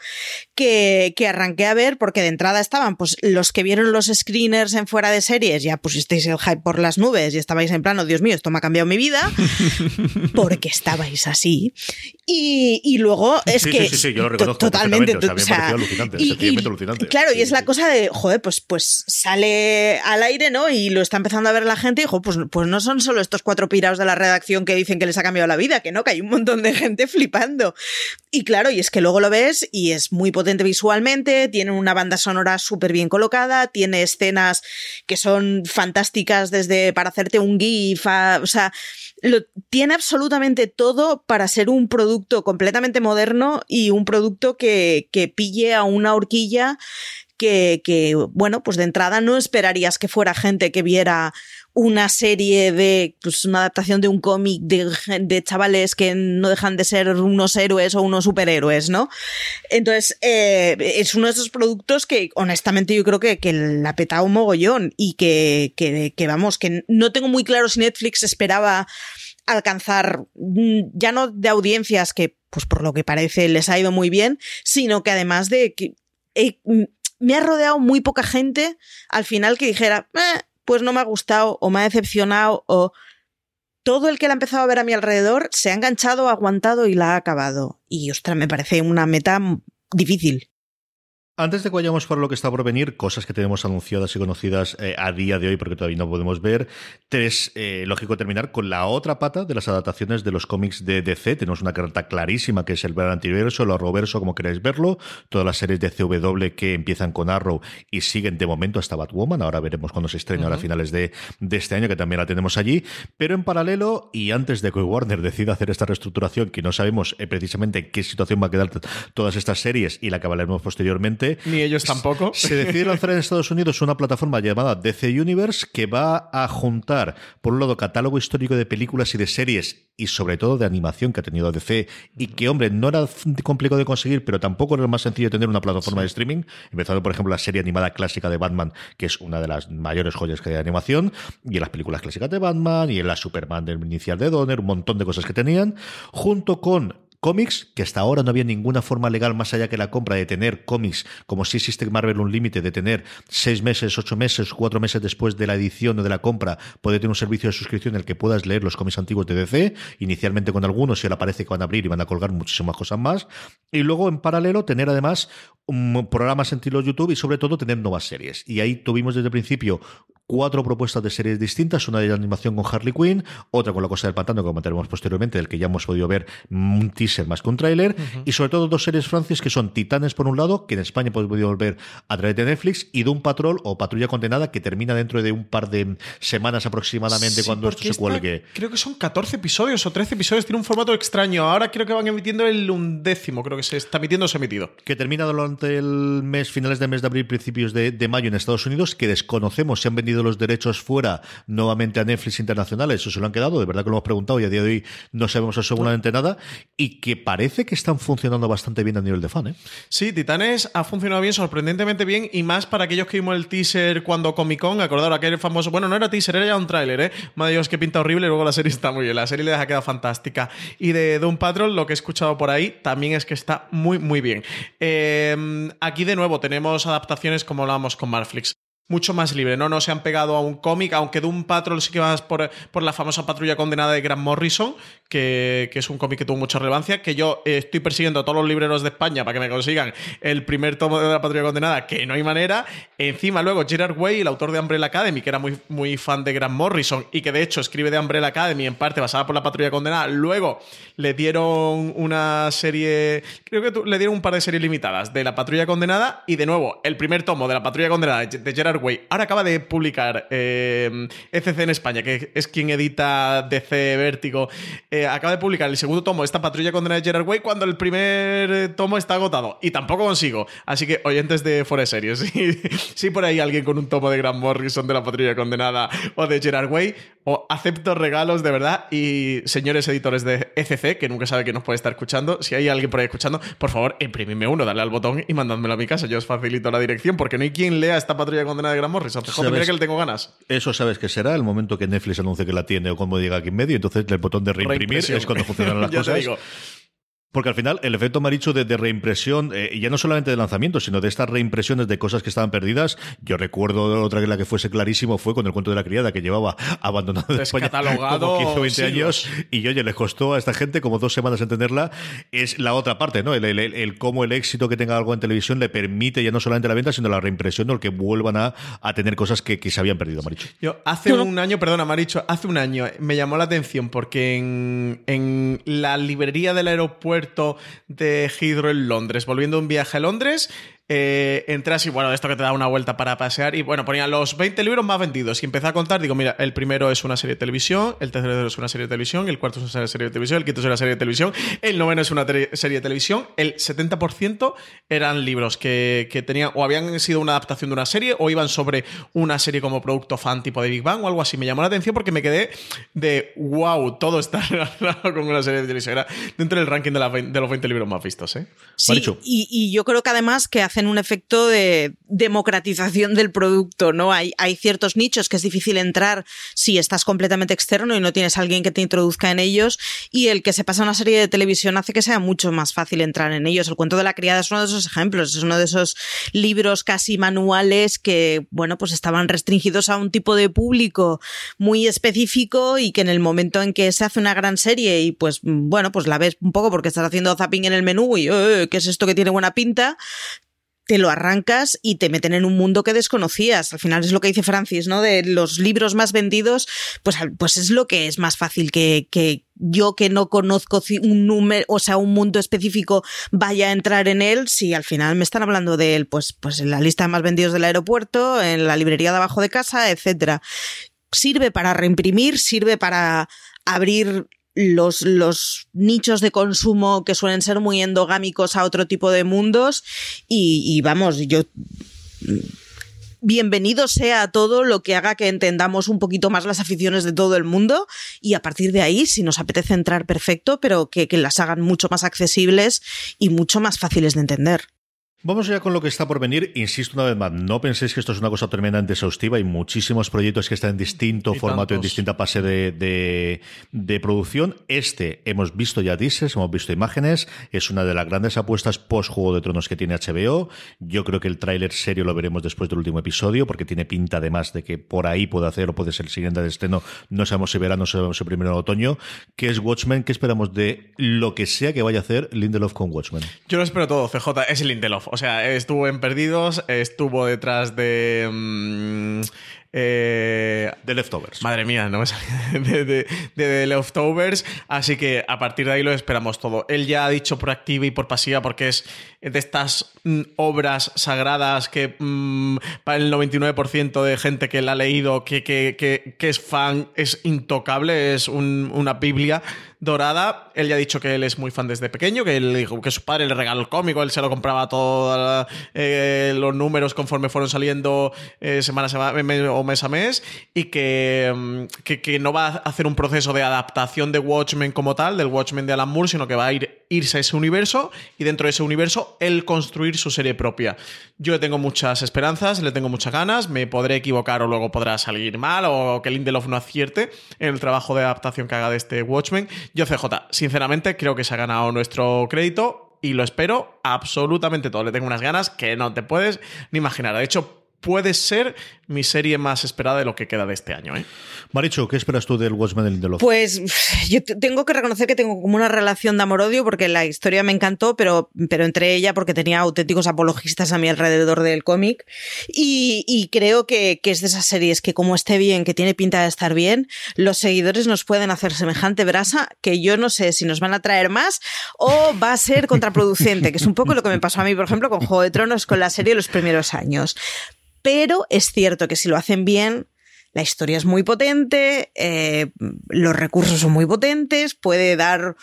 que, que arranqué a ver, porque de entrada estaban, pues los que vieron los screeners en fuera de series, ya pusisteis el hype por las nubes y estabais en plano, Dios mío, esto me ha cambiado mi vida, porque estabais así. Y, y luego es que... Sí, sí, yo lo reconozco totalmente. O sea, alucinante, y, alucinante. Claro, y es la cosa de, joder, pues, pues sale al aire, ¿no? Y lo está empezando a ver la gente y, joder, pues, pues no son solo estos cuatro pirados de la redacción que dicen que les ha cambiado la vida, que no, que hay un montón de gente flipando. Y claro, y es que luego lo ves y es muy potente visualmente, tiene una banda sonora súper bien colocada, tiene escenas que son fantásticas desde para hacerte un gif, o sea, lo, tiene absolutamente todo para ser un producto completamente moderno y un producto que, que pille a una horquilla que, que, bueno, pues de entrada no esperarías que fuera gente que viera una serie de, pues una adaptación de un cómic de, de, chavales que no dejan de ser unos héroes o unos superhéroes, ¿no? Entonces, eh, es uno de esos productos que honestamente yo creo que, que la petado un mogollón y que, que, que, vamos, que no tengo muy claro si Netflix esperaba alcanzar mm, ya no de audiencias que, pues por lo que parece, les ha ido muy bien, sino que además de que eh, me ha rodeado muy poca gente al final que dijera, eh, pues no me ha gustado o me ha decepcionado o todo el que la ha empezado a ver a mi alrededor se ha enganchado, ha aguantado y la ha acabado. Y ostras, me parece una meta difícil. Antes de que vayamos por lo que está por venir, cosas que tenemos anunciadas y conocidas eh, a día de hoy, porque todavía no podemos ver. Tres, eh, lógico terminar con la otra pata de las adaptaciones de los cómics de DC. Tenemos una carta clarísima que es el Ver Antiverso, el Arrowverso, como queráis verlo. Todas las series de CW que empiezan con Arrow y siguen de momento hasta Batwoman. Ahora veremos cuando se estrena a finales de, de, este año, que también la tenemos allí. Pero en paralelo, y antes de que Warner decida hacer esta reestructuración, que no sabemos eh, precisamente en qué situación va a quedar todas estas series y la que hablaremos posteriormente, ni ellos tampoco. Se decide lanzar en Estados Unidos una plataforma llamada DC Universe que va a juntar, por un lado, catálogo histórico de películas y de series y sobre todo de animación que ha tenido DC y que, hombre, no era complicado de conseguir, pero tampoco era más sencillo tener una plataforma de streaming, empezando, por ejemplo, la serie animada clásica de Batman, que es una de las mayores joyas que hay de animación, y en las películas clásicas de Batman, y en la Superman del inicial de Donner, un montón de cosas que tenían, junto con cómics, que hasta ahora no había ninguna forma legal más allá que la compra de tener cómics, como si existe Marvel un límite de tener seis meses, ocho meses, cuatro meses después de la edición o de la compra, puede tener un servicio de suscripción en el que puedas leer los cómics antiguos de DC, inicialmente con algunos y ahora parece que van a abrir y van a colgar muchísimas cosas más. Y luego, en paralelo, tener además un programa estilo YouTube y sobre todo tener nuevas series. Y ahí tuvimos desde el principio cuatro propuestas de series distintas, una de animación con Harley Quinn, otra con La Cosa del Pantano, que comentaremos posteriormente, del que ya hemos podido ver un teaser más que un tráiler, y sobre todo dos series francesas que son Titanes por un lado, que en España hemos podido volver a través de Netflix, y Doom Patrol o Patrulla Condenada, que termina dentro de un par de semanas aproximadamente cuando esto se cuelgue. creo que son 14 episodios o 13 episodios, tiene un formato extraño. Ahora creo que van emitiendo el undécimo, creo que se está emitiendo o se ha emitido. Que termina durante el mes, finales de mes de abril, principios de, de mayo en Estados Unidos, que desconocemos si han vendido los derechos fuera nuevamente a Netflix internacionales, eso se lo han quedado, de verdad que lo hemos preguntado y a día de hoy no sabemos absolutamente nada, y que parece que están funcionando bastante bien a nivel de fan. ¿eh? Sí, Titanes ha funcionado bien, sorprendentemente bien, y más para aquellos que vimos el teaser cuando Comic Con, acordaros aquel famoso, bueno, no era teaser, era ya un tráiler, ¿eh? Madre Dios, que pinta horrible, luego la serie está muy bien, la serie les ha quedado fantástica. Y de Doom Patrol, lo que he escuchado por ahí, también es que está muy, muy bien. Eh, aquí de nuevo tenemos adaptaciones como hablábamos con Marflix mucho más libre, ¿no? No se han pegado a un cómic, aunque Doom Patrol sí que vas por, por la famosa patrulla condenada de Grant Morrison, que, es un cómic que tuvo mucha relevancia, que yo estoy persiguiendo a todos los libreros de España para que me consigan el primer tomo de la patrulla condenada, que no hay manera. Encima luego Gerard Way, el autor de Umbrella Academy, que era muy, muy fan de Grant Morrison y que de hecho escribe de Umbrella Academy en parte basada por la patrulla condenada, luego le dieron una serie, creo que le dieron un par de series limitadas de la patrulla condenada y de nuevo el primer tomo de la patrulla condenada de Gerard Ahora acaba de publicar eh, ECC en España, que es quien edita DC Vértigo. Acaba de publicar el segundo tomo, esta patrulla condenada de Gerard Way, cuando el primer tomo está agotado. Y tampoco consigo. Así que, oyentes de Forest Series, si, por ahí alguien con un tomo de Grant Morrison de la patrulla condenada o de Gerard Way, o acepto regalos de verdad. Y señores editores de ECC, que nunca sabe que nos puede estar escuchando, si hay alguien por ahí escuchando, por favor, imprimidme uno, dale al botón y mandádmelo a mi casa. Yo os facilito la dirección, porque no hay quien lea esta patrulla condenada de Grant Morrison. Joder, que le tengo ganas. Eso sabes que será el momento que Netflix anuncie que la tiene o como diga aquí en medio, entonces el botón de reimprimir es cuando funcionan las cosas. Porque al final el efecto maricho de, de reimpresión, eh, ya no solamente de lanzamiento, sino de estas reimpresiones de cosas que estaban perdidas, yo recuerdo otra que la que fuese clarísimo fue con el cuento de la criada que llevaba abandonado de España como 15 o 20 años y oye, les costó a esta gente como dos semanas entenderla. Es la otra parte, ¿no? El, el, cómo el éxito que tenga algo en televisión le permite ya no solamente la venta, sino la reimpresión o el que vuelvan a, a tener cosas que, que, se habían perdido, Maricho. Yo hace un año, perdona, Maricho, hace un año me llamó la atención porque en, en la librería del aeropuerto de Heathrow en Londres, volviendo un viaje a Londres, eh, entras y bueno, esto que te da una vuelta para pasear y bueno, ponía los 20 libros más vendidos y empecé a contar, digo, mira, el primero es una serie de televisión, el tercero es una serie de televisión, el cuarto es una serie de televisión, el quinto es una serie de televisión, el noveno es una serie de televisión, el 70% eran libros que, que, tenían o habían sido una adaptación de una serie o iban sobre una serie como producto fan tipo de Big Bang o algo así. Me llamó la atención porque me quedé de wow, todo está relacionado con una serie de televisión. Era dentro del ranking de, de los 20 libros más vistos, ¿eh? Sí, y, y yo creo que además que hace en un efecto de democratización del producto, ¿no? Hay, hay ciertos nichos que es difícil entrar si estás completamente externo y no tienes a alguien que te introduzca en ellos y el que se pasa una serie de televisión hace que sea mucho más fácil entrar en ellos. El cuento de la criada es uno de esos ejemplos, es uno de esos libros casi manuales que, bueno, pues estaban restringidos a un tipo de público muy específico y que en el momento en que se hace una gran serie y pues, bueno, pues la ves un poco porque estás haciendo zapping en el menú y, eh, ¿qué es esto que tiene buena pinta? Te lo arrancas y te meten en un mundo que desconocías. Al final es lo que dice Francis, ¿no? De los libros más vendidos, pues, pues es lo que es más fácil que, que yo que no conozco un número, o sea, un mundo específico vaya a entrar en él, si al final me están hablando de él, pues, pues en la lista de más vendidos del aeropuerto, en la librería de abajo de casa, etcétera. Sirve para reimprimir, sirve para abrir los, los nichos de consumo que suelen ser muy endogámicos a otro tipo de mundos y, vamos, yo bienvenido sea todo lo que haga que entendamos un poquito más las aficiones de todo el mundo y a partir de ahí, si nos apetece entrar perfecto, pero que, que las hagan mucho más accesibles y mucho más fáciles de entender. Vamos ya con lo que está por venir. Insisto una vez más, no penséis que esto es una cosa tremendamente exhaustiva. Hay muchísimos proyectos que están en distinto formato, en distinta fase de, de, producción. Este hemos visto ya teasers, hemos visto imágenes. Es una de las grandes apuestas post Juego de Tronos que tiene HBO. Yo creo que el tráiler serio lo veremos después del último episodio, porque tiene pinta además de que por ahí puede hacer o puede ser el siguiente de estreno. No sabemos si verano, no sabemos si primero en otoño. ¿Qué es Watchmen? ¿Qué esperamos de lo que sea que vaya a hacer Lindelof con Watchmen? Yo lo espero todo, CJ. Es Lindelof. O sea, estuvo en Perdidos, estuvo detrás de. Mm, eh, de Leftovers. Madre mía, no me salía de, de, Leftovers. Así que a partir de ahí lo esperamos todo. Él ya ha dicho por activa y por pasiva, porque es de estas mm, obras sagradas que mm, para el 99% de gente que la ha leído, que, que, es fan, es intocable, es una Biblia dorada. Él ya ha dicho que él es muy fan desde pequeño, que él que su padre le regaló el cómico, él se lo compraba todos eh, los números conforme fueron saliendo eh, semana a semana o mes a mes, y mm, que, que, no va a hacer un proceso de adaptación de Watchmen como tal, del Watchmen de Alan Moore, sino que va a ir, irse a ese universo y dentro de ese universo él construir su serie propia. Yo le tengo muchas esperanzas, le tengo muchas ganas, me podré equivocar o luego podrá salir mal o que Lindelof no acierte en el trabajo de adaptación que haga de este Watchmen. Yo, CJ, sinceramente creo que se ha ganado nuestro crédito y lo espero absolutamente todo. Le tengo unas ganas que no te puedes ni imaginar. De hecho, puede ser mi serie más esperada de lo que queda de este año. ¿eh? Maricho, ¿qué esperas tú del Watchmen de los? Pues yo tengo que reconocer que tengo como una relación de amor-odio porque la historia me encantó, pero, pero entre ella porque tenía auténticos apologistas a mi alrededor del cómic. Y, creo que, que, es de esas series que como esté bien, que tiene pinta de estar bien, los seguidores nos pueden hacer semejante brasa que yo no sé si nos van a traer más o va a ser contraproducente, que es un poco lo que me pasó a mí, por ejemplo, con Juego de Tronos, con la serie de los primeros años pero es cierto que si lo hacen bien, la historia es muy potente, eh, los recursos son muy potentes, puede dar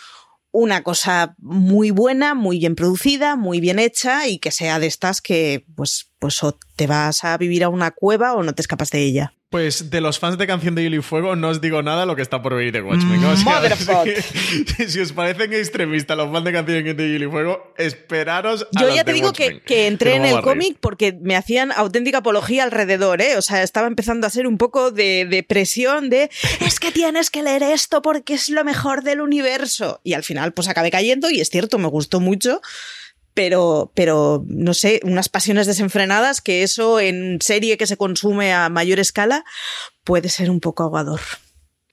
una cosa muy buena, muy bien producida, muy bien hecha y que sea de estas que pues, pues o te vas a vivir a una cueva o no te escapas de ella. Pues de los fans de Canción de Hielo y Fuego no os digo nada lo que está por venir de Watchmen. si, os parecen extremistas los fans de Canción de Hielo y Fuego, esperaros a Yo ya te digo que, entré en el cómic porque me hacían auténtica apología alrededor, ¿eh? O sea, estaba empezando a ser un poco de, de presión de es que tienes que leer esto porque es lo mejor del universo. Y al final, pues acabé cayendo y es cierto, me gustó mucho pero, pero no sé, unas pasiones desenfrenadas que eso en serie que se consume a mayor escala puede ser un poco aguador.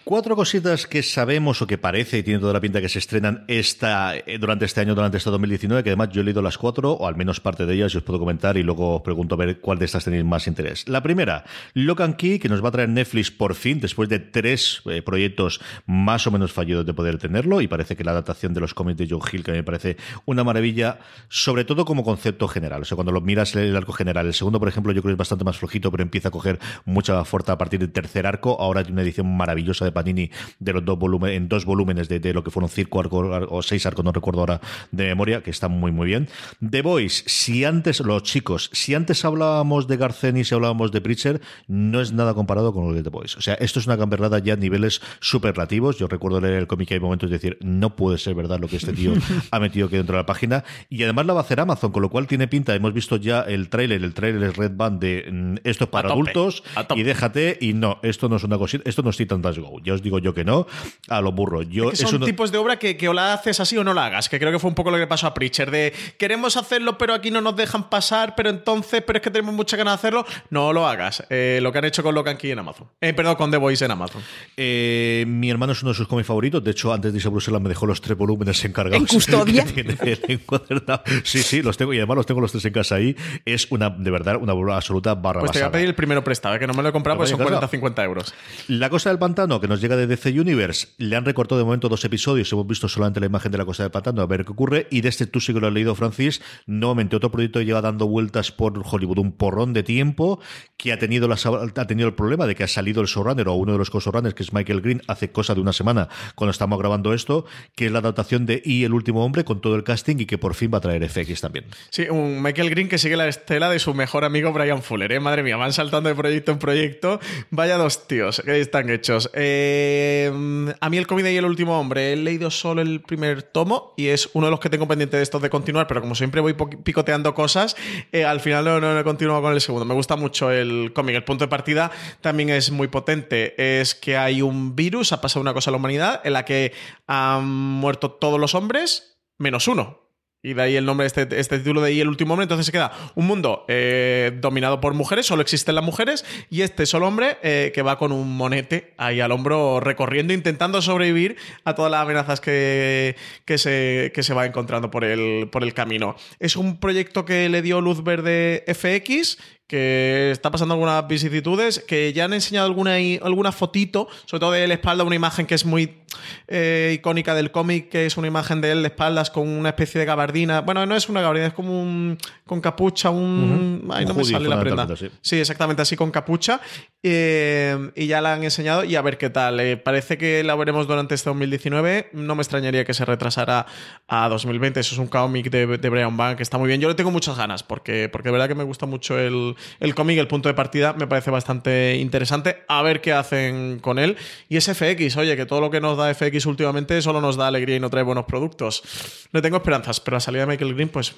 Cuatro cositas que sabemos o que parece y tiene toda la pinta que se estrenan esta, eh, durante este año, durante este 2019, que además yo he leído las cuatro, o al menos parte de ellas, y os puedo comentar y luego os pregunto a ver cuál de estas tenéis más interés. La primera, Lock and Key, que nos va a traer Netflix por fin, después de tres eh, proyectos más o menos fallidos de poder tenerlo, y parece que la adaptación de los cómics de Joe Hill, que me parece una maravilla, sobre todo como concepto general. O sea, cuando lo miras el arco general, el segundo, por ejemplo, yo creo que es bastante más flojito, pero empieza a coger mucha fuerza a partir del tercer arco. Ahora hay una edición maravillosa de Panini de los dos volúmenes, en dos volúmenes de, lo que fueron cinco arcos o seis arcos, no recuerdo ahora de memoria, que está muy muy bien. The Voice, si antes, los chicos, si antes hablábamos de Garceni si hablábamos de Preacher, no es nada comparado con lo de The Voice. O sea, esto es una gamberrada ya a niveles superlativos. Yo recuerdo leer el cómic y hay momentos de decir, no puede ser verdad lo que este tío ha metido aquí dentro de la página. Y además la va a hacer Amazon, con lo cual tiene pinta. Hemos visto ya el tráiler, el tráiler es Red Band de mm, esto es para adultos y déjate y no, esto no es una cosita, esto no es Titan Dash Go. Ya os digo yo que no, a lo burro. Yo, es que son tipos de obra que, o la haces así o no la hagas, que creo que fue un poco lo que pasó a Preacher, de queremos hacerlo pero aquí no nos dejan pasar, pero entonces, pero es que tenemos mucha ganas de hacerlo, no lo hagas. Eh, lo que han hecho con Locan Key en Amazon. Eh, perdón, con The Voice en Amazon. Eh, mi hermano es uno de sus cómics favoritos, de hecho antes de irse a Bruselas me dejó los tres volúmenes encargados. ¿En custodia? sí, sí, los tengo y además los tengo los tres en casa ahí. Es una, de verdad, una absoluta barra Pues te voy a pedir el primero prestado, que no me lo he comprado, pues son 40-50 euros. La cosa del pantano que nos llega de DC Universe le han recortado de momento dos episodios, hemos visto solamente la imagen de la cosa del pantano, a ver qué ocurre. Y de este tú sí que lo has leído, Francis. Nuevamente, otro proyecto lleva dando vueltas por Hollywood un porrón de tiempo, que ha tenido, la, ha tenido el problema de que ha salido el showrunner o uno de los co-showrunners, que es Michael Green, hace cosa de una semana cuando estamos grabando esto, que es la adaptación de Y el último hombre con todo el casting y que por fin va a traer FX también. Sí, un Michael Green que sigue la estela de su mejor amigo Brian Fuller, ¿eh? Madre mía, van saltando de proyecto en proyecto. Vaya dos tíos que están hechos. Eh, Eh, a mí el cómic de y el último hombre, he leído solo el primer tomo y es uno de los que tengo pendiente de estos de continuar, pero como siempre voy picoteando cosas, eh, al final no, no, he continuado con el segundo. Me gusta mucho el cómic. El punto de partida también es muy potente. Es que hay un virus, ha pasado una cosa a la humanidad en la que han muerto todos los hombres menos uno. Y de ahí el nombre, este, este título de ahí el último hombre. Entonces se queda un mundo eh, dominado por mujeres, solo existen las mujeres, y este solo hombre eh, que va con un monete ahí al hombro recorriendo, intentando sobrevivir a todas las amenazas que, que, se, que se va encontrando por el, por el camino. Es un proyecto que le dio luz verde FX que está pasando algunas vicisitudes, que ya han enseñado alguna, alguna fotito, sobre todo de la espalda, una imagen que es muy eh, icónica del cómic, que es una imagen de él de espaldas con una especie de gabardina. Bueno, no es una gabardina, es como un. con capucha, un. Ay, no me sale la prenda. Sí. exactamente así, con capucha. Eh, y ya la han enseñado y a ver qué tal. Eh, parece que la veremos durante este 2019. No me extrañaría que se retrasara a 2020. Eso es un cómic de, de Brian Bank que está muy bien. Yo le tengo muchas ganas porque, porque de verdad que me gusta mucho el, el cómic, el punto de partida me parece bastante interesante. A ver qué hacen con él. Y es FX, oye, que todo lo que nos da FX últimamente solo nos da alegría y no trae buenos productos. No tengo esperanzas, pero la salida de Michael Green, pues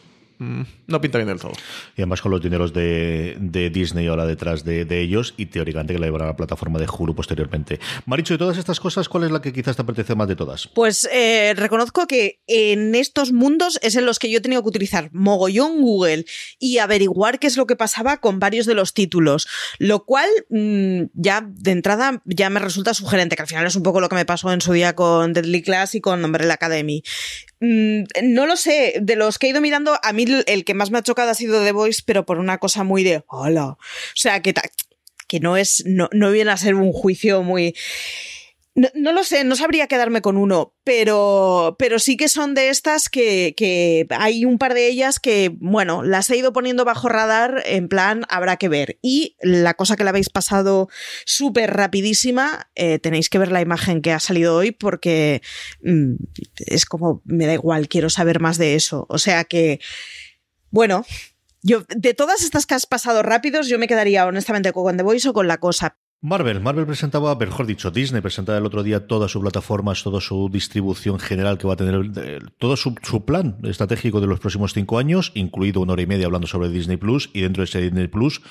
no pinta bien del todo. Y además con los dineros de, Disney ahora detrás de, ellos y teóricamente que la llevará a la plataforma de Hulu posteriormente. Maricho, de todas estas cosas, ¿cuál es la que quizás te apetece más de todas? Pues eh, reconozco que en estos mundos es en los que yo he tenido que utilizar mogollón Google y averiguar qué es lo que pasaba con varios de los títulos, lo cual mm, ya de entrada ya me resulta sugerente, que al final es un poco lo que me pasó en su día con Deadly Class y con Umbrella Academy. Mm, no lo sé, de los que he ido mirando, a mí el que más me ha chocado ha sido The Voice, pero por una cosa muy de hola. O sea, que, que no es, no, no viene a ser un juicio muy. No, lo sé, no sabría quedarme con uno, pero, pero sí que son de estas que, que, hay un par de ellas que, bueno, las he ido poniendo bajo radar, en plan, habrá que ver. Y la cosa que la habéis pasado súper rapidísima, eh, tenéis que ver la imagen que ha salido hoy porque mm, es como, me da igual, quiero saber más de eso. O sea que, bueno, yo, de todas estas que has pasado rápidos, yo me quedaría honestamente con The Voice o con la cosa. Marvel, Marvel presentaba, mejor dicho, Disney presentaba el otro día todas sus plataformas, toda su distribución general que va a tener, todo su, su, plan estratégico de los próximos cinco años, incluido una hora y media hablando sobre Disney Plus, y dentro de ese Disney Plus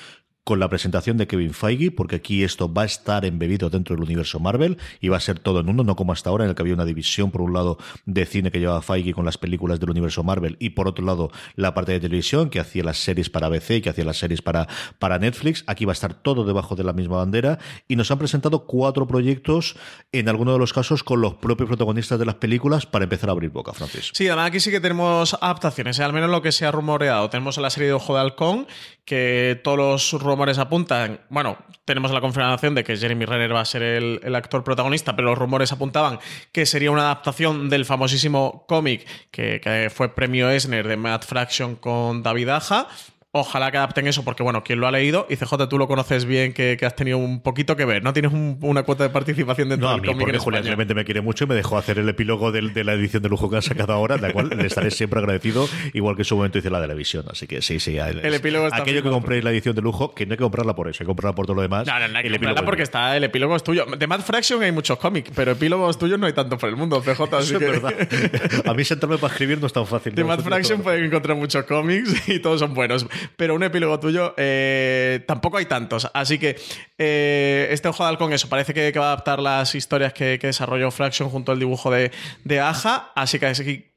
con la presentación de Kevin Feige, porque aquí esto va a estar embebido dentro del universo Marvel y va a ser todo en uno, no como hasta ahora, en el que había una división, por un lado, de cine que llevaba Feige con las películas del universo Marvel y por otro lado, la parte de televisión que hacía las series para BC y que hacía las series para, para Netflix. Aquí va a estar todo debajo de la misma bandera y nos han presentado cuatro proyectos, en algunos de los casos con los propios protagonistas de las películas, para empezar a abrir boca, Francis. Sí, además aquí sí que tenemos adaptaciones, ¿eh? al menos lo que se ha rumoreado. Tenemos la serie de Ojo de Halcón, que todos los rumores apuntan, bueno, tenemos la confirmación de que Jeremy Renner va a ser el, actor protagonista, pero los rumores apuntaban que sería una adaptación del famosísimo cómic que, fue premio Esner de Mad Fraction con David Aja. Ojalá que adapten eso, porque bueno, quien lo ha leído, y CJ, tú lo conoces bien, que, has tenido un poquito que ver, ¿no? Tienes una cuota de participación dentro no, del cómic. Porque Julián realmente me quiere mucho y me dejó hacer el epílogo de, la edición de lujo que ha sacado ahora, de la cual le estaré siempre agradecido, igual que en su momento hice la de la visión. Así que sí, sí. El, el epílogo está Aquello que compréis la edición de lujo, que no hay que comprarla por eso, hay que comprarla por todo lo demás. No, no, no hay que comprarla porque está, el epílogo es tuyo. De Mad Fraction hay muchos cómics, pero epílogos tuyos no hay tanto por el mundo, CJ. Así que... es verdad. A mí sentarme para escribir no es tan fácil. De Mad Fraction pueden encontrar muchos cómics y todos son buenos, pero un epílogo tuyo, eh, tampoco hay tantos. Así que eh, este ojo de eso, parece que, va a adaptar las historias que, desarrolló Fraction junto al dibujo de, de Aja. Así que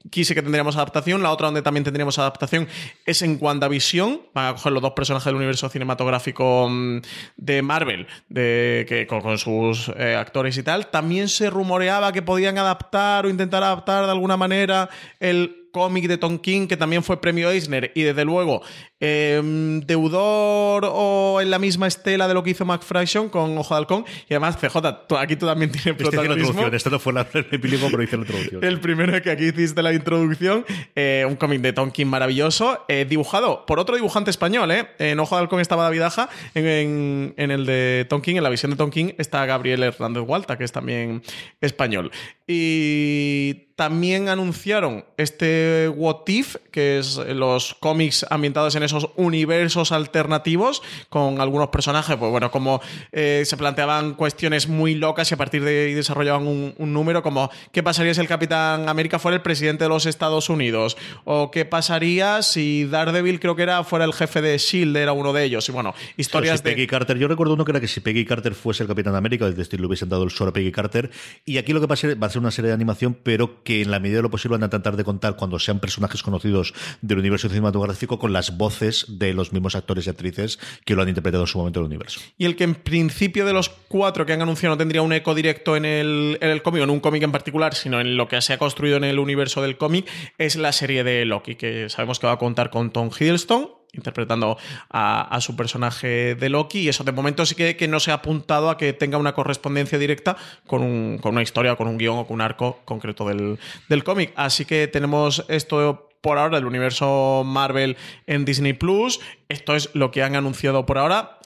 aquí sí que tendríamos adaptación. La otra donde también tendríamos adaptación es en WandaVision. Van a coger los dos personajes del universo cinematográfico mm, de Marvel, de, que, con, sus eh, actores y tal. También se rumoreaba que podían adaptar o intentar adaptar de alguna manera el cómic de Tom King, que también fue premio Eisner, y desde luego em, deudor o en la misma estela de lo que hizo McFraction con Ojo de Halcón. Y además, CJ, aquí tú también tienes protagonismo. Esto no fue la, el epílogo, pero hice la introducción. el primero que aquí hiciste la introducción. Eh, un cómic de Tom King maravilloso, eh, dibujado por otro dibujante español. ¿eh? En Ojo de Halcón estaba David Aja, en, en, el de Tom King, en la visión de Tom King, está Gabriel Hernández Walta, que es también español. Y también anunciaron este What If, que es los cómics ambientados en esos universos alternativos con algunos personajes, pues bueno, como eh, se planteaban cuestiones muy locas y a partir de ahí desarrollaban un, un, número como ¿qué pasaría si el Capitán América fuera el presidente de los Estados Unidos? ¿O qué pasaría si Daredevil creo que era fuera el jefe de SHIELD, era uno de ellos? Y bueno, historias de... Peggy Carter, yo recuerdo uno que era que si Peggy Carter fuese el Capitán América, es decir, le hubiesen dado el solo a Peggy Carter, y aquí lo que va a ser, va a ser una serie de animación, pero que en la medida de lo posible van a tratar de contar cuando sean personajes conocidos del universo cinematográfico con las voces de los mismos actores y actrices que lo han interpretado en su momento del universo. Y el que en principio de los cuatro que han anunciado no tendría un eco directo en el, en el cómic, en un cómic en particular, sino en lo que se ha construido en el universo del cómic, es la serie de Loki, que sabemos que va a contar con Tom Hiddleston, interpretando a, su personaje de Loki y eso de momento sí que, que, no se ha apuntado a que tenga una correspondencia directa con, un, con una historia, con un guion o con un arco concreto del, del cómic. Así que tenemos esto por ahora del universo Marvel en Disney Plus. Esto es lo que han anunciado por ahora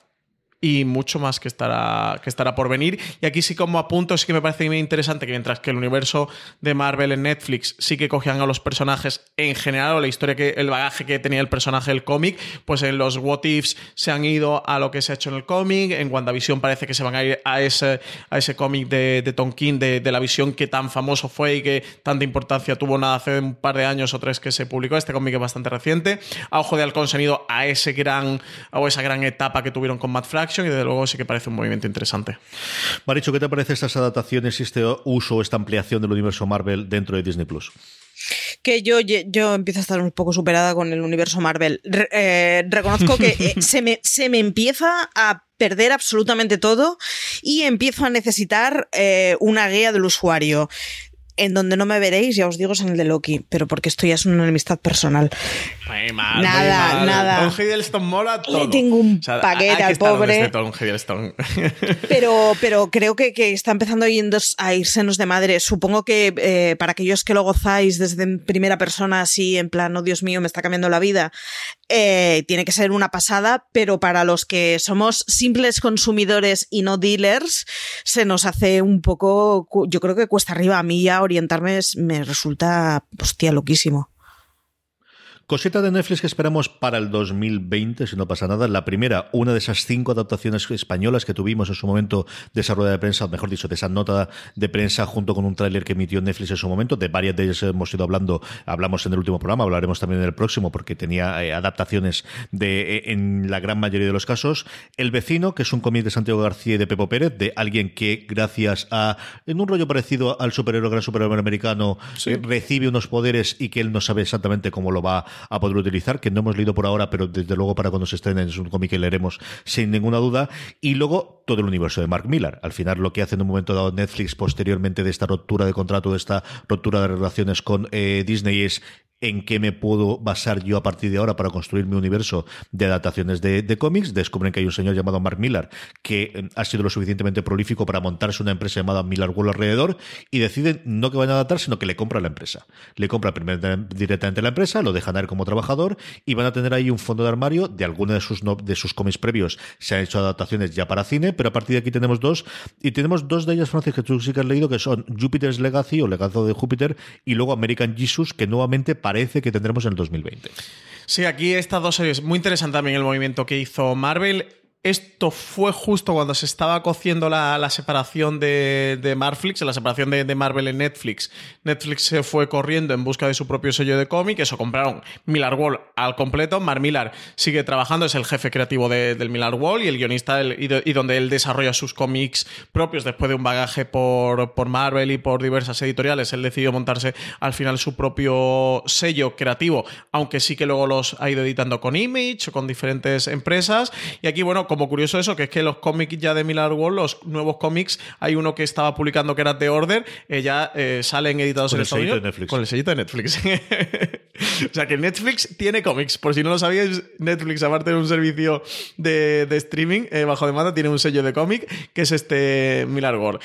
y mucho más que estará, que estará por venir. Y aquí sí como apunto, sí que me parece muy interesante que mientras que el universo de Marvel en Netflix sí que cogían a los personajes en general o la historia que el bagaje que tenía el personaje del cómic, pues en los What Ifs se han ido a lo que se ha hecho en el cómic, en WandaVision parece que se van a ir a ese, a ese cómic de, de Tom King, de, de, la visión que tan famoso fue y que tanta importancia tuvo nada hace un par de años o tres que se publicó. Este cómic es bastante reciente. A Ojo de Halcón se han ido a ese gran, o esa gran etapa que tuvieron con Matt Fraction y desde luego sí que parece un movimiento interesante. Maricho, ¿qué te parece estas adaptaciones y este uso, esta ampliación del universo Marvel dentro de Disney Plus? que yo, yo empiezo a estar un poco superada con el universo Marvel. Eh, reconozco que eh, se, me, se me empieza a perder absolutamente todo y empiezo a necesitar eh, una guía del usuario. En donde no me veréis, ya os digo, es en el de Loki, pero porque esto ya es una enemistad personal. Muy mal, nada, muy mal. nada. Tom Hiddleston mola todo. Le tengo un o sea, paquete al pobre. Tom Hiddleston. pero, pero creo que, que está empezando a irsenos de madre. Supongo que eh, para aquellos que lo gozáis desde primera persona, así en plan, oh Dios mío, me está cambiando la vida, eh, tiene que ser una pasada, pero para los que somos simples consumidores y no dealers, se nos hace un poco, yo creo que cuesta arriba. A mí ya orientarme es, me resulta, hostia, loquísimo. Cosita de Netflix que esperamos para el 2020, si no pasa nada. La primera, una de esas cinco adaptaciones españolas que tuvimos en su momento de esa rueda de prensa, o mejor dicho, de esa nota de prensa junto con un tráiler que emitió Netflix en su momento. De varias de ellas hemos ido hablando, hablamos en el último programa, hablaremos también en el próximo porque tenía eh, adaptaciones de, eh, en la gran mayoría de los casos. El vecino, que es un cómic de Santiago García y de Pepo Pérez, de alguien que gracias a, en un rollo parecido al superhéroe, gran superhéroe americano, sí. recibe unos poderes y que él no sabe exactamente cómo lo va a poder utilizar, que no hemos leído por ahora, pero desde luego para cuando se estrene es un cómic que leeremos sin ninguna duda. Y luego todo el universo de Mark Millar. Al final lo que hace en un momento dado Netflix posteriormente de esta ruptura de contrato, de esta ruptura de relaciones con eh, Disney es en qué me puedo basar yo a partir de ahora para construir mi universo de adaptaciones de, cómics. Descubren que hay un señor llamado Mark Millar que eh, ha sido lo suficientemente prolífico para montarse una empresa llamada Millar World alrededor y deciden no que vayan a adaptar, sino que le compra la empresa. Le compra directamente la empresa, lo dejan a él como trabajador y van a tener ahí un fondo de armario de alguna de sus, no, de sus cómics previos. Se han hecho adaptaciones ya para cine, pero a partir de aquí tenemos dos y tenemos dos de ellas, Francis, que tú sí que has leído, que son Jupiter's Legacy o Legado de Júpiter y luego American Jesus, que nuevamente parece que tendremos en el 2020. Sí, aquí estas dos series. Muy interesante también el movimiento que hizo Marvel. Esto fue justo cuando se estaba cociendo la, la separación de, de, Marflix, la separación de, Marvel en Netflix. Netflix se fue corriendo en busca de su propio sello de cómic, eso compraron Millar Wall al completo. Mar Millar sigue trabajando, es el jefe creativo de, del Millar Wall y el guionista y, donde él desarrolla sus cómics propios después de un bagaje por, por Marvel y por diversas editoriales. Él decidió montarse al final su propio sello creativo, aunque sí que luego los ha ido editando con Image o con diferentes empresas. Y aquí, bueno, como curioso eso, que es que los cómics ya de Millar World, los nuevos cómics, hay uno que estaba publicando que era The Order, eh, ya eh, salen editados con en Estados Unidos. Con el sellito de Netflix. o sea que Netflix tiene cómics. Por si no lo sabíais, Netflix, aparte de un servicio de, de streaming eh, bajo demanda, tiene un sello de cómic, que es este Millar World.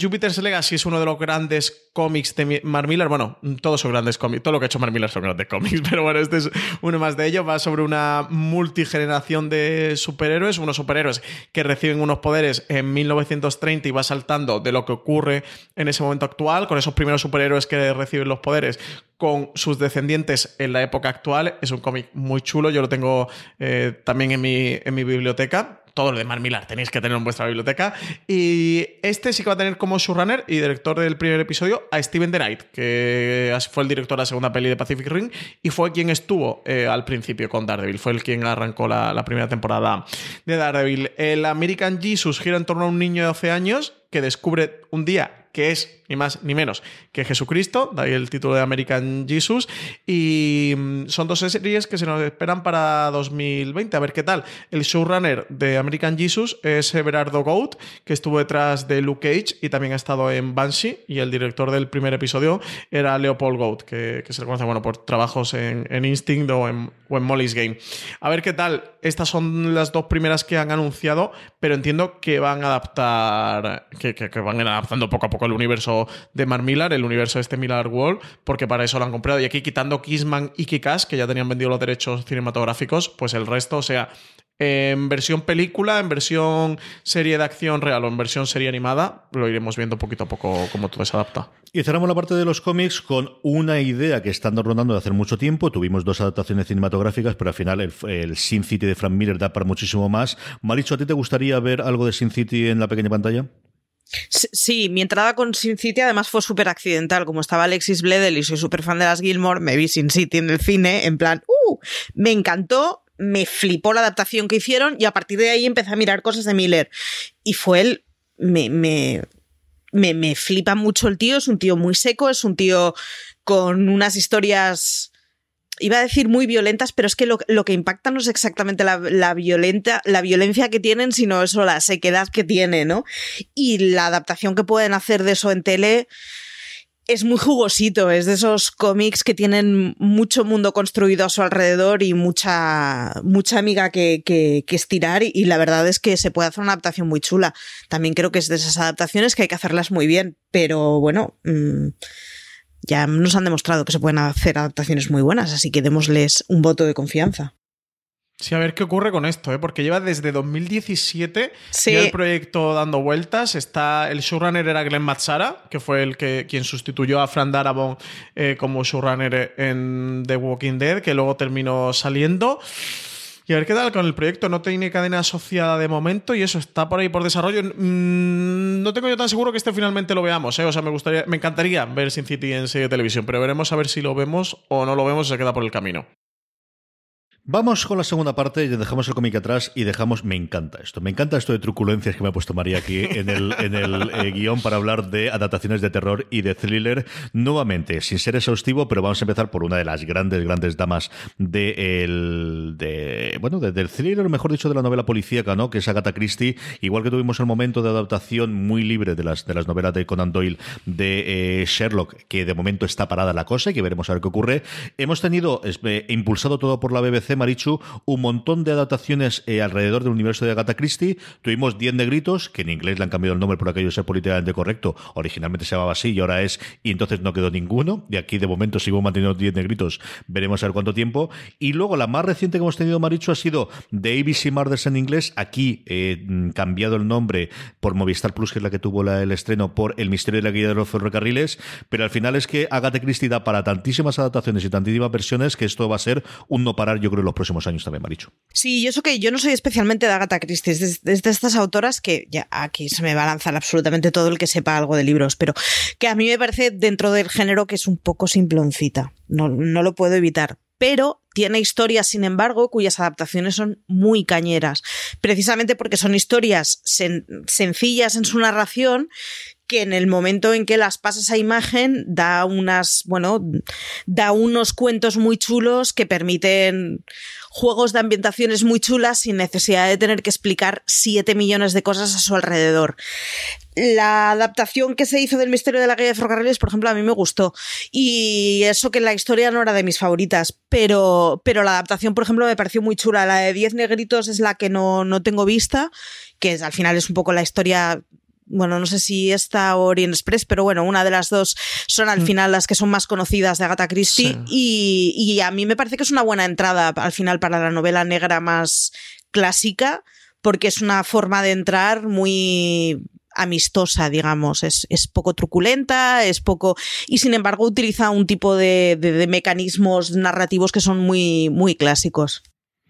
Jupiter's Legacy es uno de los grandes cómics de Mark Millar. Bueno, todos son grandes cómics. Todo lo que ha hecho Mark Millar son grandes cómics, pero bueno, este es uno más de ellos. Va sobre una multigeneración de superhéroes superhéroes, unos superhéroes que reciben unos poderes en 1930 y va saltando de lo que ocurre en ese momento actual, con esos primeros superhéroes que reciben los poderes con sus descendientes en la época actual. Es un cómic muy chulo, yo lo tengo eh, también en mi, en mi biblioteca todo lo de Mark tenéis que tener en vuestra biblioteca. Y este sí que va a tener como showrunner y director del primer episodio a Steven Knight, que fue el director de la segunda peli de Pacific Ring y fue quien estuvo eh, al principio con Daredevil. Fue el quien arrancó la, la primera temporada de Daredevil. El American Jesus gira en torno a un niño de 12 años que descubre un día que es ni más ni menos que Jesucristo, de ahí el título de American Jesus, y mm, son dos series que se nos esperan para 2020, a ver qué tal. El showrunner de American Jesus es Everardo Goat, que estuvo detrás de Luke Cage y también ha estado en Banshee, y el director del primer episodio era Leopold Goat, que, se le conoce bueno, por trabajos en, Instinct o en, Molly's Game. A ver qué tal. Estas son las dos primeras que han anunciado, pero entiendo que van a adaptar, que, que, que adaptando poco a poco el universo de Mark Millar, el universo de este Millar World, porque para eso lo han comprado. Y aquí quitando Kissman y Kikas, que ya tenían vendido los derechos cinematográficos, pues el resto, o sea, en versión película, en versión serie de acción real o en versión serie animada, lo iremos viendo poquito a poco cómo todo se adapta. Y cerramos la parte de los cómics con una idea que están rondando de hace mucho tiempo. Tuvimos dos adaptaciones cinematográficas, pero al final el, Sin City de Frank Miller da para muchísimo más. Maricho, ¿a ti te gustaría ver algo de Sin City en la pequeña pantalla? Sí, mi entrada con Sin City además fue súper accidental. Como estaba Alexis Bledel y soy súper fan de las Gilmore, me vi Sin City en el cine, en plan, ¡uh! Me encantó, me flipó la adaptación que hicieron y a partir de ahí empecé a mirar cosas de Miller. Y fue él, me, me, me, me flipa mucho el tío, es un tío muy seco, es un tío con unas historias iba a decir muy violentas, pero es que lo, que impacta no es exactamente la, violenta, la violencia que tienen, sino eso, la sequedad que tiene, ¿no? Y la adaptación que pueden hacer de eso en tele es muy jugosito, es de esos cómics que tienen mucho mundo construido a su alrededor y mucha, mucha amiga que, que, estirar y, la verdad es que se puede hacer una adaptación muy chula. También creo que es de esas adaptaciones que hay que hacerlas muy bien, pero bueno... Mm, ya nos han demostrado que se pueden hacer adaptaciones muy buenas, así que démosles un voto de confianza. Sí, a ver qué ocurre con esto, ¿eh? porque lleva desde 2017 el proyecto dando vueltas. Está el showrunner era Glenn Matsara, que fue el que quien sustituyó a Fran Darabont eh, como showrunner en The Walking Dead, que luego terminó saliendo. A ver qué tal con el proyecto. No tiene cadena asociada de momento y eso está por ahí por desarrollo. Mm, no tengo yo tan seguro que este finalmente lo veamos. ¿eh? O sea, me gustaría, me encantaría ver Sin City en serie de televisión, pero veremos a ver si lo vemos o no lo vemos y se queda por el camino. Vamos con la segunda parte, dejamos el cómic atrás y dejamos, me encanta esto, me encanta esto de truculencias que me ha puesto María aquí en el, en el eh, guion para hablar de adaptaciones de terror y de thriller. Nuevamente, sin ser exhaustivo, pero vamos a empezar por una de las grandes, grandes damas de el, de, bueno, del thriller, mejor dicho, de la novela policíaca, ¿no? Que es Agatha Christie, igual que tuvimos el momento de adaptación muy libre de las, de las novelas de Conan Doyle de eh, Sherlock, que de momento está parada la cosa y que veremos a ver qué ocurre. Hemos tenido, eh, impulsado todo por la BBC, Marichu, un montón de adaptaciones eh, alrededor del universo de Agatha Christie. Tuvimos 10 negritos, que en inglés le han cambiado el nombre por aquello ser políticamente correcto. Originalmente se llamaba así y ahora es, y entonces no quedó ninguno. De aquí de momento sigo manteniendo 10 negritos, veremos a ver cuánto tiempo. Y luego la más reciente que hemos tenido, Marichu, ha sido de ABC Murders en inglés. Aquí eh, cambiado el nombre por Movistar Plus, que es la que tuvo el estreno, por El misterio de la guía de los ferrocarriles. Pero al final es que Agatha Christie da para tantísimas adaptaciones y tantísimas versiones que esto va a ser un no parar, yo creo, los próximos años también, Maricho. Sí, yo eso que yo no soy especialmente de Agatha Christie, es de, estas autoras que ya aquí se me va a lanzar absolutamente todo el que sepa algo de libros, pero que a mí me parece dentro del género que es un poco simploncita, no, no lo puedo evitar, pero tiene historias, sin embargo, cuyas adaptaciones son muy cañeras, precisamente porque son historias sencillas en su narración que en el momento en que las pasas a imagen da unas, bueno, da unos cuentos muy chulos que permiten juegos de ambientaciones muy chulas sin necesidad de tener que explicar 7 millones de cosas a su alrededor. La adaptación que se hizo del misterio de la guía de ferrocarriles, por ejemplo, a mí me gustó. Y eso que la historia no era de mis favoritas, pero, pero la adaptación, por ejemplo, me pareció muy chula. La de 10 negritos es la que no, no tengo vista, que al final es un poco la historia bueno, no sé si esta o Orient Express, pero bueno, una de las dos son al mm. final las que son más conocidas de Agatha Christie y, y, a mí me parece que es una buena entrada al final para la novela negra más clásica porque es una forma de entrar muy amistosa, digamos. Es, es, poco truculenta, es poco. Y sin embargo, utiliza un tipo de, de, de mecanismos narrativos que son muy, muy clásicos.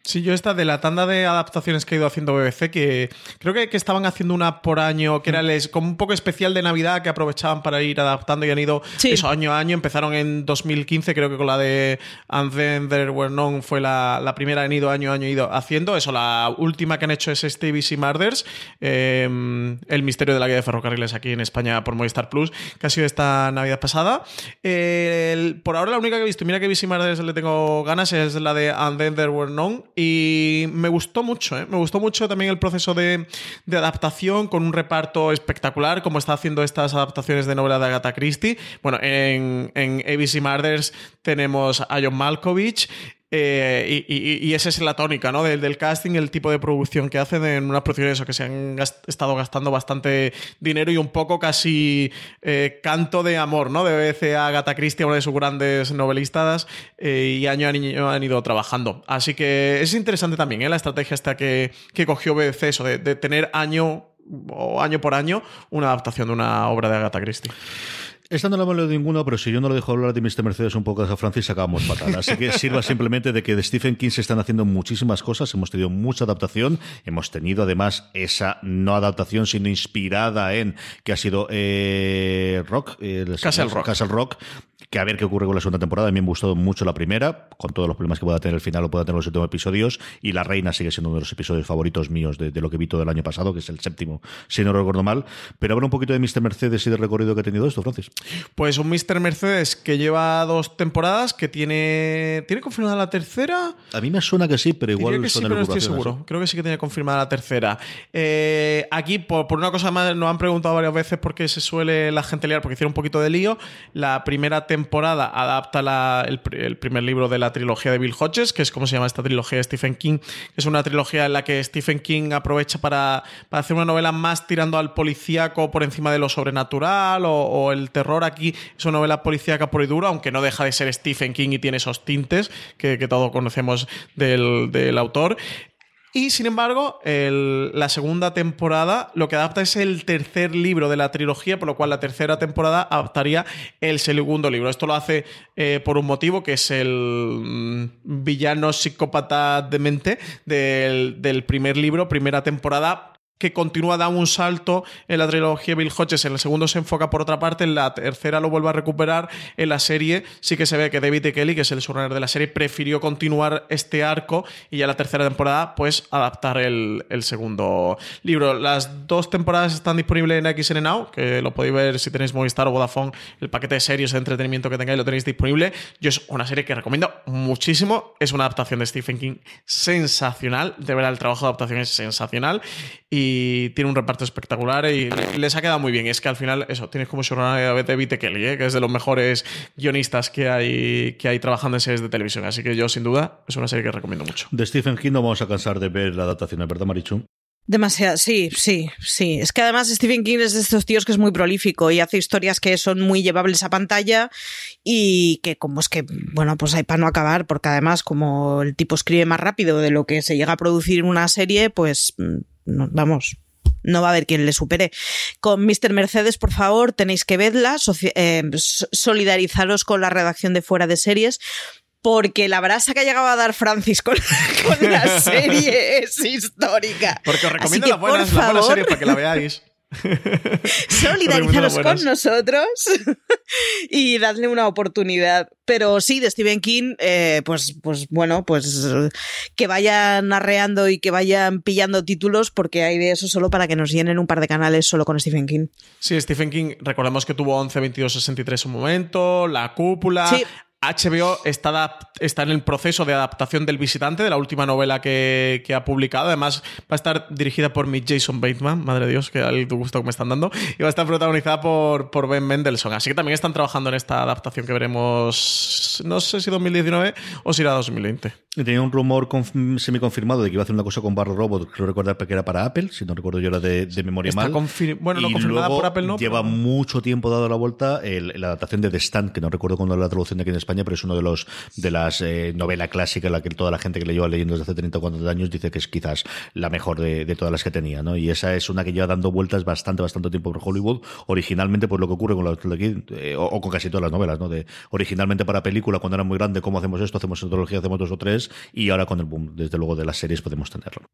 Sí, yo esta de la tanda de adaptaciones que ha ido haciendo BBC, que creo que, que estaban haciendo una por año, que era les, como un poco especial de Navidad, que aprovechaban para ir adaptando y han ido Sí. eso año a año. Empezaron en 2015, creo que con la de And Then There Were None fue la, la primera, han ido año a año ido haciendo. Eso, la última que han hecho es este ABC Murders, eh, El misterio de la guía de ferrocarriles aquí en España por Movistar Plus, que ha sido esta Navidad pasada. Eh, el- por ahora la única que he visto, mira que ABC Murders le tengo ganas, es la de And Then There Were None. Y me gustó mucho, ¿eh? me gustó mucho también el proceso de, adaptación con un reparto espectacular, como está haciendo estas adaptaciones de novela de Agatha Christie. Bueno, en, en ABC Murders tenemos a John Malkovich. eh, y, y- y esa es la tónica ¿no? del, casting, el tipo de producción que hacen en unas producciones que se han gas- estado gastando bastante dinero y un poco casi eh, canto de amor ¿no? de a Agatha Christie, una de sus grandes novelistas, eh, y año a año han ido trabajando. Así que es interesante también ¿eh? la estrategia esta que, que cogió BBC, eso de, de tener año o año por año una adaptación de una obra de Agatha Christie. Esta no la hemos leído ninguno, pero si yo no lo dejo hablar de Mr. Mercedes un poco a Francis, acabamos fatal. Así que sirva simplemente de que de Stephen King se están haciendo muchísimas cosas. Hemos tenido mucha adaptación. Hemos tenido además esa no adaptación, sino inspirada en que ha sido eh, Rock, eh, Castle Rock. Castle Rock. Que a ver qué ocurre con la segunda temporada. A mí me gustó mucho la primera, con todos los problemas que pueda tener el final o pueda tener los últimos episodios. Y La Reina sigue siendo uno de los episodios favoritos míos de, de lo que vi todo el año pasado, que es el séptimo, si no recuerdo mal. Pero habla un poquito de Mr. Mercedes y del recorrido que ha tenido esto, Francis. Pues un Mr. Mercedes que lleva dos temporadas, que tiene. ¿Tiene confirmada la tercera? A mí me suena que sí, pero igual que sí, son pero no estoy seguro. Creo que sí que tenía confirmada la tercera. Eh, aquí, por, por una cosa más, nos han preguntado varias veces por qué se suele la gente liar, porque hicieron un poquito de lío. La primera temporada adapta la- el, el primer libro de la trilogía de Bill Hodges, que es como se llama esta trilogía de Stephen King, que es una trilogía en la que Stephen King aprovecha para, para hacer una novela más tirando al policíaco por encima de lo sobrenatural o, el terror. Aquí es una novela policíaca por y duro, aunque no deja de ser Stephen King y tiene esos tintes que, que todos conocemos del, del autor. Y sin embargo, la segunda temporada lo que adapta es el tercer libro de la trilogía, por lo cual la tercera temporada adaptaría el segundo libro. Esto lo hace eh, por un motivo, que es el mm, villano psicópata demente del, del primer libro, primera temporada que continúa, da un salto en la trilogía Bill Hodges, en el segundo se enfoca por otra parte, en la tercera lo vuelve a recuperar, en la serie sí que se ve que David E. Kelly, que es el showrunner de la serie, prefirió continuar este arco y ya la tercera temporada pues adaptar el, el segundo libro. Las dos temporadas están disponibles en XN Now, que lo podéis ver si tenéis Movistar o Vodafone, el paquete de series de entretenimiento que tengáis lo tenéis disponible. Yo es una serie que recomiendo muchísimo, es una adaptación de Stephen King sensacional, de verdad el trabajo de adaptación es sensacional y tiene un reparto espectacular y les ha quedado muy bien. Es que al final, eso, tienes como showrunner de David E. Kelly, ¿eh? que es de los mejores guionistas que hay, que hay trabajando en series de televisión. Así que yo, sin duda, es una serie que recomiendo mucho. De Stephen King no vamos a cansar de ver la adaptación, ¿verdad, Marichu? Demasiado, sí, sí, sí. Es que además Stephen King es de estos tíos que es muy prolífico y hace historias que son muy llevables a pantalla y que como es que, bueno, pues hay para no acabar, porque además como el tipo escribe más rápido de lo que se llega a producir una serie, pues mm, vamos. No va a haber quien le supere. Con Mr. Mercedes, por favor, tenéis que verla, eh, so- solidarizaros con la redacción de fuera de series, porque la brasa que ha llegado a dar Francis con, con la serie es histórica. Porque os recomiendo que, las buenas, por buenas favor, para que la veáis. solidarizaros con nosotros y dadle una oportunidad. Pero sí, de Stephen King, eh, pues, pues bueno, pues que vayan arreando y que vayan pillando títulos, porque hay de eso solo para que nos llenen un par de canales solo con Stephen King. Sí, Stephen King, recordemos que tuvo 11, 22, 63 un momento, La Cúpula. Sí. HBO está, en el proceso de adaptación del visitante, de la última novela que, que ha publicado. Además, va a estar dirigida por mi Jason Bateman, madre de Dios, que al gusto que me están dando. Y va a estar protagonizada por, por Ben Mendelssohn. Así que también están trabajando en esta adaptación que veremos, no sé si 2019 o si era 2020. Y Tenía un rumor conf- semiconfirmado de que iba a hacer una cosa con Barro Robot, creo recordar que era para Apple, si no recuerdo yo era de, de memoria Está mal. bueno, no Y confirmada luego por Apple, no, Lleva pero- mucho tiempo dado la vuelta el- la adaptación de The Stand, que no recuerdo cuándo era la traducción de aquí en España, Pero es uno de los de las eh, novelas clásicas, la que toda la gente que le lleva leyendo desde hace 30 o 40 años dice que es quizás la mejor de, todas las que tenía, ¿no? Y esa es una que lleva dando vueltas bastante, bastante tiempo por Hollywood. Originalmente, pues lo que ocurre con la eh, o, o, con casi todas las novelas, ¿no? De originalmente para película, cuando era muy grande, ¿cómo hacemos esto? Hacemos antología, hacemos dos o tres, y ahora con el boom, desde luego, de las series podemos tenerlo.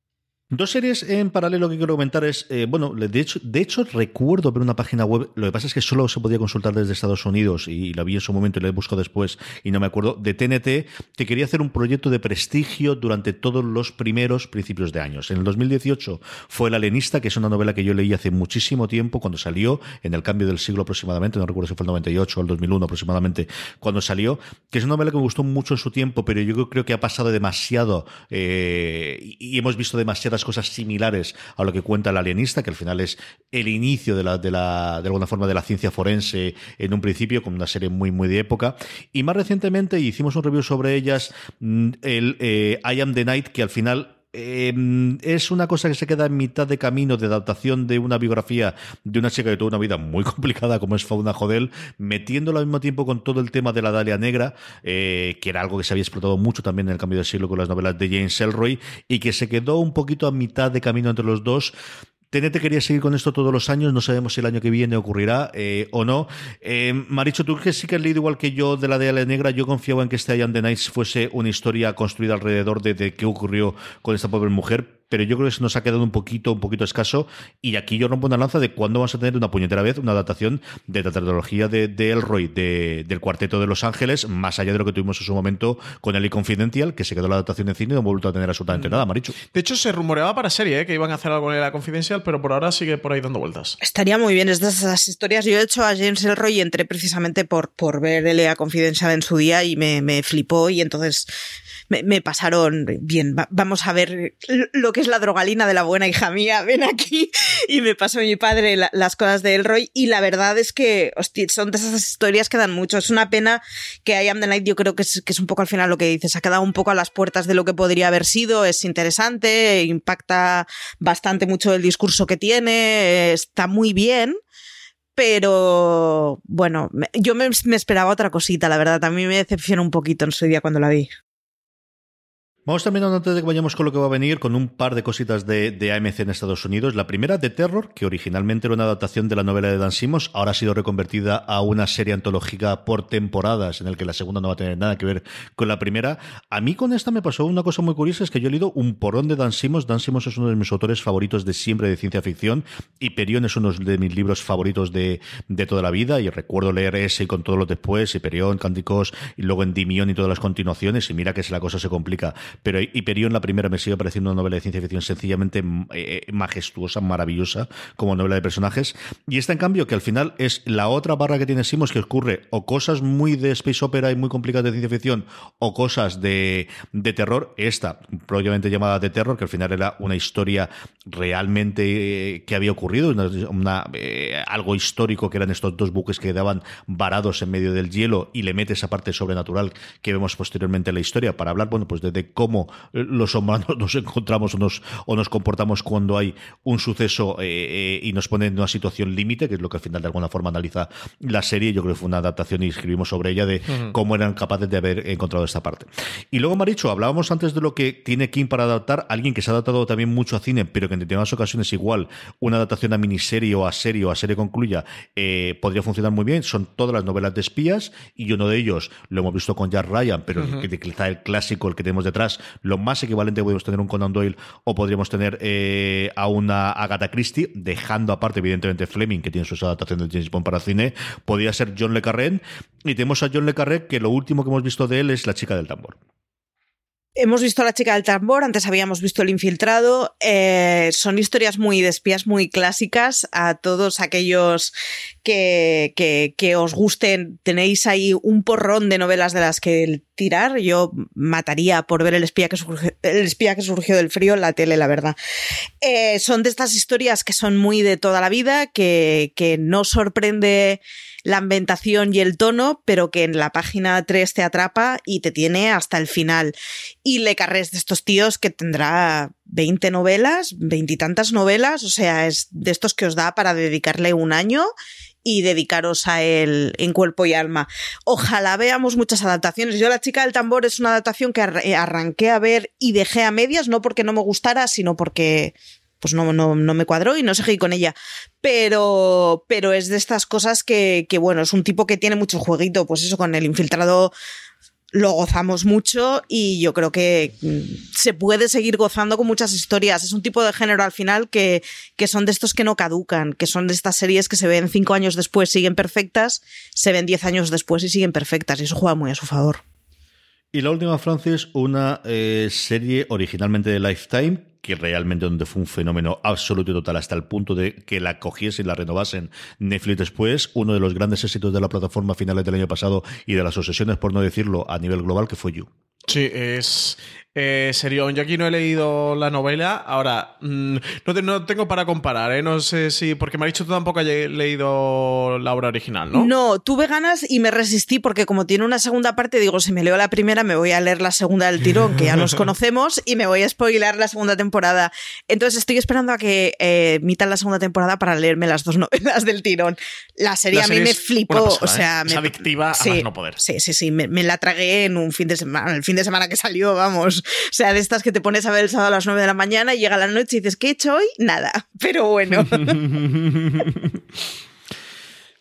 Dos series en paralelo que quiero comentar es, eh, bueno, de hecho, de hecho recuerdo ver una página web, lo que pasa es que solo se podía consultar desde Estados Unidos y la vi en su momento y la busco después y no me acuerdo, de TNT, que quería hacer un proyecto de prestigio durante todos los primeros principios de años. En el 2018 fue El alienista, que es una novela que yo leí hace muchísimo tiempo, cuando salió, en el cambio del siglo aproximadamente, no recuerdo si fue el 98 o el 2001 aproximadamente, cuando salió, que es una novela que me gustó mucho en su tiempo, pero yo creo que ha pasado demasiado eh, y hemos visto demasiadas cosas similares a lo que cuenta el alienista, que al final es el inicio de la, de la, de alguna forma, de la ciencia forense en un principio, con una serie muy, muy de época. Y más recientemente hicimos un review sobre ellas, mm, el eh, I Am the Night, que al final eh, es una cosa que se queda en mitad de camino de adaptación de una biografía de una chica que tuvo una vida muy complicada como es Fauna Jodel, metiéndolo al mismo tiempo con todo el tema de la Dalia Negra, eh, que era algo que se había explotado mucho también en el cambio de siglo con las novelas de James Elroy, y que se quedó un poquito a mitad de camino entre los dos. TNT quería seguir con esto todos los años, no sabemos si el año que viene ocurrirá eh, o no. Eh, Maricho, tú que sí que has leído igual que yo de la de Ale Negra, yo confiaba en que este I Am the Nights fuese una historia construida alrededor de, de qué ocurrió con esta pobre mujer, pero yo creo que se nos ha quedado un poquito, un poquito escaso. Y aquí yo rompo una lanza de cuándo vamos a tener una puñetera vez una adaptación de la tecnología de, de Elroy, de, del Cuarteto de Los Ángeles, más allá de lo que tuvimos en su momento con el Confidential, que se quedó la adaptación en cine y no hemos vuelto a tener absolutamente mm. nada, Marichu. De hecho, se rumoreaba para serie ¿eh? que iban a hacer algo con el Confidential, pero por ahora sigue por ahí dando vueltas. Estaría muy bien, es de esas historias. Yo he hecho a James Elroy y entré precisamente por, por ver el Confidential en su día y me, me flipó y entonces me, pasaron bien. vamos a ver lo que es la drogalina de la buena hija mía. Ven aquí. Y me pasó mi padre las cosas de Elroy. Y la verdad es que, hostia, son de esas historias que dan mucho. Es una pena que I Am the Night, yo creo que es, que es un poco al final lo que dices. Ha quedado un poco a las puertas de lo que podría haber sido. Es interesante, impacta bastante mucho el discurso que tiene. Está muy bien pero bueno, yo me, me, esperaba otra cosita, la verdad. Mí me decepcionó un poquito en su día cuando la vi. Vamos terminando antes de que vayamos con lo que va a venir, con un par de cositas de, de, AMC en Estados Unidos. La primera, de Terror, que originalmente era una adaptación de la novela de Dan Simmons, ahora ha sido reconvertida a una serie antológica por temporadas, en el que la segunda no va a tener nada que ver con la primera. A mí con esta me pasó una cosa muy curiosa, es que yo he leído un porón de Dan Simmons. Dan Simmons es uno de mis autores favoritos de siempre de ciencia ficción, y Perión es uno de mis libros favoritos de, de toda la vida, y recuerdo leer ese con todos los después, y Perión, Cánticos, y luego Endimión y todas las continuaciones, y mira que si la cosa se complica pero Hyperion, la primera, me sigue pareciendo una novela de ciencia ficción sencillamente eh, eh, majestuosa, maravillosa, como novela de personajes. Y esta, en cambio, que al final es la otra barra que tiene Simos, que ocurre o cosas muy de space opera y muy complicadas de ciencia ficción, o cosas de, de terror. Esta, probablemente llamada de terror, que al final era una historia realmente eh, que había ocurrido, una, algo histórico, que eran estos dos buques que quedaban varados en medio del hielo, y le mete esa parte sobrenatural que vemos posteriormente en la historia, para hablar, bueno, pues de cómo cómo eh, los humanos nos encontramos o nos, o nos comportamos cuando hay un suceso eh, eh, y nos pone en una situación límite, que es lo que al final de alguna forma analiza la serie. Yo creo que fue una adaptación y escribimos sobre ella de cómo eran capaces de haber encontrado esta parte. Y luego, Maricho, hablábamos antes de lo que tiene King para adaptar, alguien que se ha adaptado también mucho a cine, pero que en determinadas ocasiones igual una adaptación a miniserie o a serie o a serie concluya podría funcionar muy bien. Son todas las novelas de espías y uno de ellos lo hemos visto con Jack Ryan, pero quizá el clásico, el que tenemos detrás, lo más equivalente podemos tener un Conan Doyle o podríamos tener eh, a una Agatha Christie, dejando aparte, evidentemente, Fleming, que tiene sus adaptaciones de James Bond para cine, podría ser John Le Carré. Y tenemos a John Le Carré, que lo último que hemos visto de él es La chica del tambor. Hemos visto a la chica del tambor, antes habíamos visto el infiltrado. Eh, son historias muy de espías, muy clásicas. A todos aquellos que, que, os gusten, tenéis ahí un porrón de novelas de las que tirar. Yo mataría por ver el espía que surgió, el espía que surgió del frío en la tele, la verdad. Eh, son de estas historias que son muy de toda la vida, que, que no sorprende la ambientación y el tono, pero que en la página 3 te atrapa y te tiene hasta el final. Y Le Carrés de estos tíos que tendrá 20 novelas, veintitantas novelas, o sea, es de estos que os da para dedicarle un año y dedicaros a él en cuerpo y alma. Ojalá veamos muchas adaptaciones. Yo La chica del tambor es una adaptación que arranqué a ver y dejé a medias, no porque no me gustara, sino porque pues no, no, no, me cuadró y no seguí con ella. Pero, pero es de estas cosas que, que, bueno, es un tipo que tiene mucho jueguito, pues eso, con el infiltrado lo gozamos mucho y yo creo que mm, se puede seguir gozando con muchas historias. Es un tipo de género al final que, que son de estos que no caducan, que son de estas series que se ven cinco años después, siguen perfectas, se ven diez años después y siguen perfectas y eso juega muy a su favor. Y la última, Francis, una eh, serie originalmente de Lifetime que realmente donde fue un fenómeno absoluto y total hasta el punto de que la cogiesen y la renovasen Netflix después, uno de los grandes éxitos de la plataforma finales del año pasado y de las obsesiones, por no decirlo, a nivel global, que fue You. Sí, es, eh, serio, yo aquí no he leído la novela. Ahora, mm, no, tengo para comparar, ¿eh? No sé si. Porque me ha dicho tú tampoco has leído la obra original, ¿no? No, tuve ganas y me resistí porque, como tiene una segunda parte, digo, si me leo la primera, me voy a leer la segunda del tirón, que ya nos conocemos, y me voy a spoilar la segunda temporada. Entonces, estoy esperando a que eh, la segunda temporada para leerme las dos novelas del tirón. La serie, a mí me flipó. o sea, ¿eh? es adictiva a más no poder. Sí, sí, sí. Me, me la tragué en un fin de semana, el fin de semana que salió, vamos. O sea, de estas que te pones a ver el sábado a las 9 de la mañana y llega la noche y dices, ¿qué he hecho hoy? Nada. Pero bueno.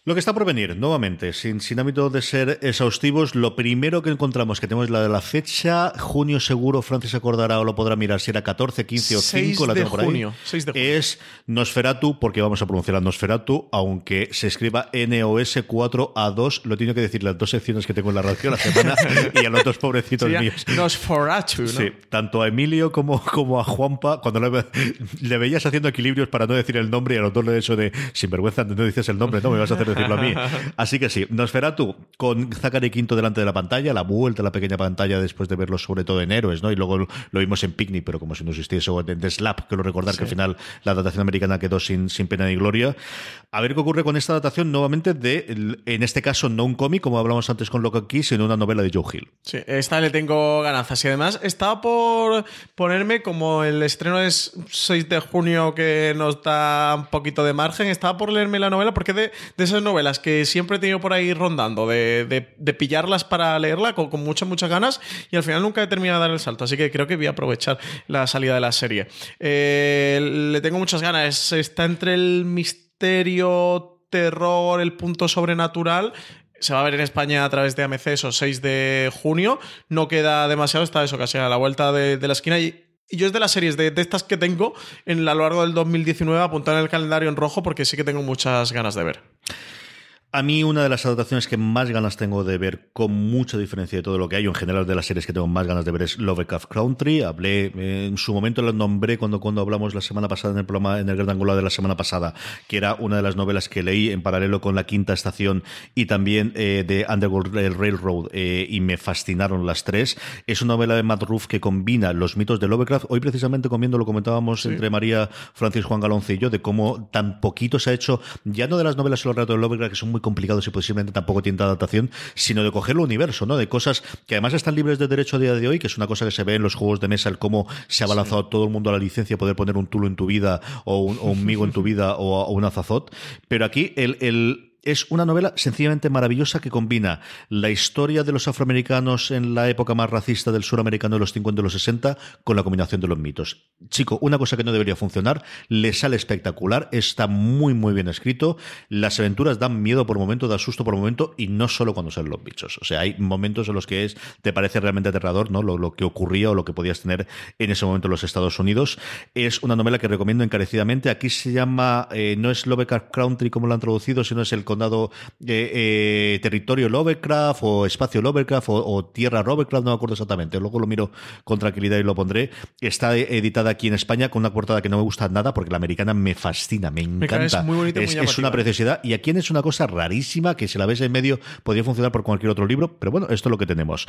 Lo que está por venir, nuevamente, sin, sin ámbito de ser exhaustivos, lo primero que encontramos, que tenemos la de la fecha, junio seguro, Francis acordará o lo podrá mirar si era 14, 15 o 5, la de junio, 6 de junio. Es Nosferatu, porque vamos a pronunciar Nosferatu, aunque se escriba NOS 4A2, lo tengo que decir las dos secciones que tengo en la radio la semana y a los dos pobrecitos míos. Nosferatu, ¿no? Sí, tanto a Emilio como, como a Juanpa, cuando le, veías haciendo equilibrios para no decir el nombre y a los dos le hecho de sinvergüenza, no dices el nombre, no me vas a hacer a mí. Así que sí, Nosferatu con Zachary Quinto delante de la pantalla, la vuelta a la pequeña pantalla después de verlo sobre todo en Héroes, ¿no? Y luego lo vimos en Picnic, pero como si no existiese, o en The Slap, lo recordar que al final la adaptación americana quedó sin, sin pena ni gloria. A ver qué ocurre con esta adaptación nuevamente de, en este caso, no un cómic, como hablamos antes con Loco aquí, sino una novela de Joe Hill. Sí, esta le tengo gananzas. Y además estaba por ponerme como el estreno es 6 de junio que nos da un poquito de margen, estaba por leerme la novela porque de, de esas novelas que siempre he tenido por ahí rondando, de, pillarlas para leerla con, muchas, muchas ganas y al final nunca he terminado de dar el salto. Así que creo que voy a aprovechar la salida de la serie. Eh, le tengo muchas ganas. Está entre el misterio, terror, el punto sobrenatural se va a ver en España a través de AMC eso 6 de junio. No queda demasiado, está eso casi a la vuelta de, la esquina. Y, yo es de las series de, de, estas que tengo en, a lo largo del 2019 apuntar en el calendario en rojo porque sí que tengo muchas ganas de ver. A mí una de las adaptaciones que más ganas tengo de ver, con mucha diferencia de todo lo que hay, en general de las series que tengo más ganas de ver es Lovecraft Country. Hablé, en su momento lo nombré cuando, cuando hablamos la semana pasada en el programa, en el Gran Angular de la semana pasada, que era una de las novelas que leí en paralelo con La Quinta Estación y también eh, de Underworld Railroad, eh, y me fascinaron las tres. Es una novela de Matt Ruff que combina los mitos de Lovecraft. Hoy precisamente comiendo lo comentábamos entre María, Francis, Juan Galonce y yo, de cómo tan poquito se ha hecho, ya no de las novelas sobre el rato de Lovecraft, que son muy complicados y posiblemente tampoco tiene adaptación, sino de coger el universo, ¿no? De cosas que además están libres de derecho a día de hoy, que es una cosa que se ve en los juegos de mesa, el cómo se ha balanzado todo el mundo a la licencia, poder poner un tulo en tu vida o un, migo en tu vida o, un azazot. Pero aquí el, el es una novela sencillamente maravillosa que combina la historia de los afroamericanos en la época más racista del suramericano de los 50 y los 60 con la combinación de los mitos. Chico, una cosa que no debería funcionar, le sale espectacular, está muy muy bien escrito, las aventuras dan miedo por momento, da susto por momento y no solo cuando salen los bichos. O sea, hay momentos en los que es, te parece realmente aterrador, ¿no? Lo, que ocurría o lo que podías tener en ese momento en los Estados Unidos. Es una novela que recomiendo encarecidamente. Aquí se llama, eh, no es Lovecraft Country como lo han traducido, sino es el condado eh, territorio Lovecraft o espacio Lovecraft o, tierra Lovecraft, no me acuerdo exactamente. Luego lo miro con tranquilidad y lo pondré. Está editada aquí en España con una portada que no me gusta nada porque la americana me fascina, me encanta. es, una preciosidad. Y aquí es una cosa rarísima que si la ves en medio podría funcionar por cualquier otro libro, pero bueno, esto es lo que tenemos.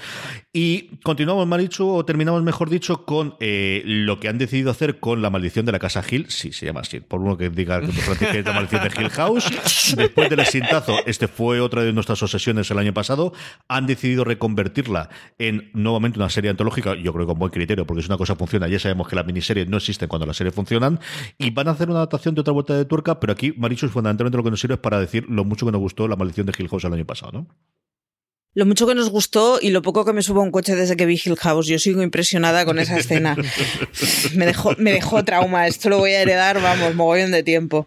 Y continuamos, mal dicho, o terminamos, mejor dicho, con eh, lo que han decidido hacer con la maldición de la casa Hill. Sí, se llama así, por uno que diga que es la maldición de Hill House. Después del exitazo. Este fue otra de nuestras obsesiones el año pasado. Han decidido reconvertirla en nuevamente una serie antológica, yo creo con buen criterio, porque si una cosa funciona, ya sabemos que las miniseries no existen cuando las series funcionan, y van a hacer una adaptación de otra vuelta de tuerca, pero aquí, Marichu, fundamentalmente lo que nos sirve es para decir lo mucho que nos gustó la maldición de Hill House el año pasado, ¿no? Lo mucho que nos gustó y lo poco que me subo a un coche desde que vi Hill House. Yo sigo impresionada con esa escena. me, dejó, me dejó trauma. Esto lo voy a heredar, vamos, mogollón de tiempo.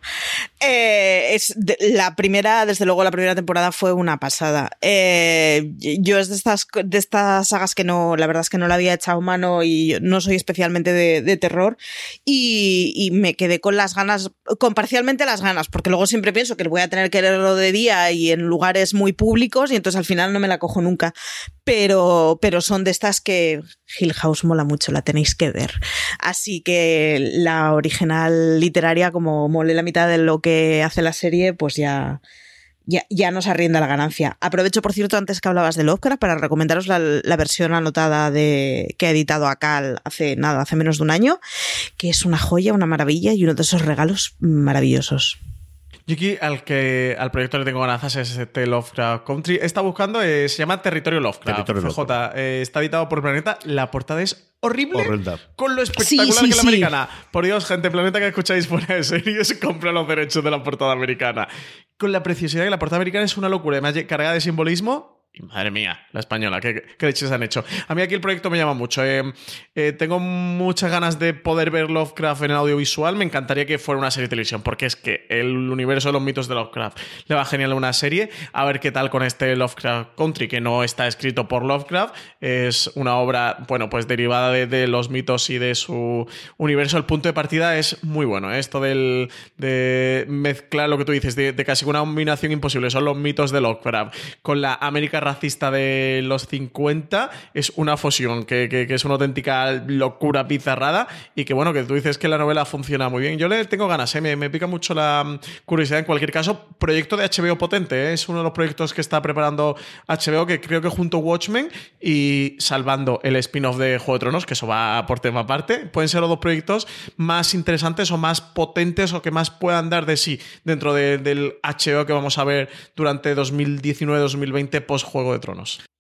Eh, es la primera, desde luego, la primera temporada fue una pasada. Eh, yo es de estas, de estas sagas que no, la verdad es que no la había echado mano y no soy especialmente de, terror. Y, me quedé con las ganas, con parcialmente las ganas, porque luego siempre pienso que voy a tener que leerlo de día y en lugares muy públicos y entonces al final no me la cojo nunca. Pero, pero son de estas que Hill House mola mucho, la tenéis que ver. Así que la original literaria, como mole la mitad de lo que hace la serie, pues ya, ya, ya, nos arrienda la ganancia. Aprovecho, por cierto, antes que hablabas de Lovecraft, para recomendaros la, la, versión anotada de, que ha editado Acal hace nada, hace menos de un año, que es una joya, una maravilla y uno de esos regalos maravillosos. Yo aquí al que al proyecto le tengo ganas es este Lovecraft Country. Está buscando, eh, se llama Territorio Lovecraft. Territorio eh, está editado por Planeta. La portada es horrible con lo espectacular que es la americana. Por Dios, gente, Planeta que escucháis fuera de series, compra los derechos de la portada americana. Con la preciosidad que la portada americana es una locura. Además, cargada de simbolismo madre mía, la española, ¿qué, qué leches han hecho? A mí aquí el proyecto me llama mucho. Eh, eh, tengo muchas ganas de poder ver Lovecraft en audiovisual. Me encantaría que fuera una serie de televisión, porque es que el universo de los mitos de Lovecraft le va genial a una serie. A ver qué tal con este Lovecraft Country, que no está escrito por Lovecraft. Es una obra, bueno, pues derivada de, los mitos y de su universo. El punto de partida es muy bueno. ¿eh? Esto del, de mezclar lo que tú dices, de, de casi una combinación imposible. Son los mitos de Lovecraft con la América racista de los 50 es una fusión, que, es una auténtica locura pizarrada y que bueno, que tú dices que la novela funciona muy bien. Yo le tengo ganas, ¿eh? me, pica mucho la mm, curiosidad. En cualquier caso, proyecto de HBO potente, ¿eh? es uno de los proyectos que está preparando HBO, que creo que junto a Watchmen y salvando el spin-off de Juego de Tronos, que eso va por tema aparte, pueden ser los dos proyectos más interesantes o más potentes o que más puedan dar de sí dentro del HBO que vamos a ver durante 2019-2020 post Juego de Tronos.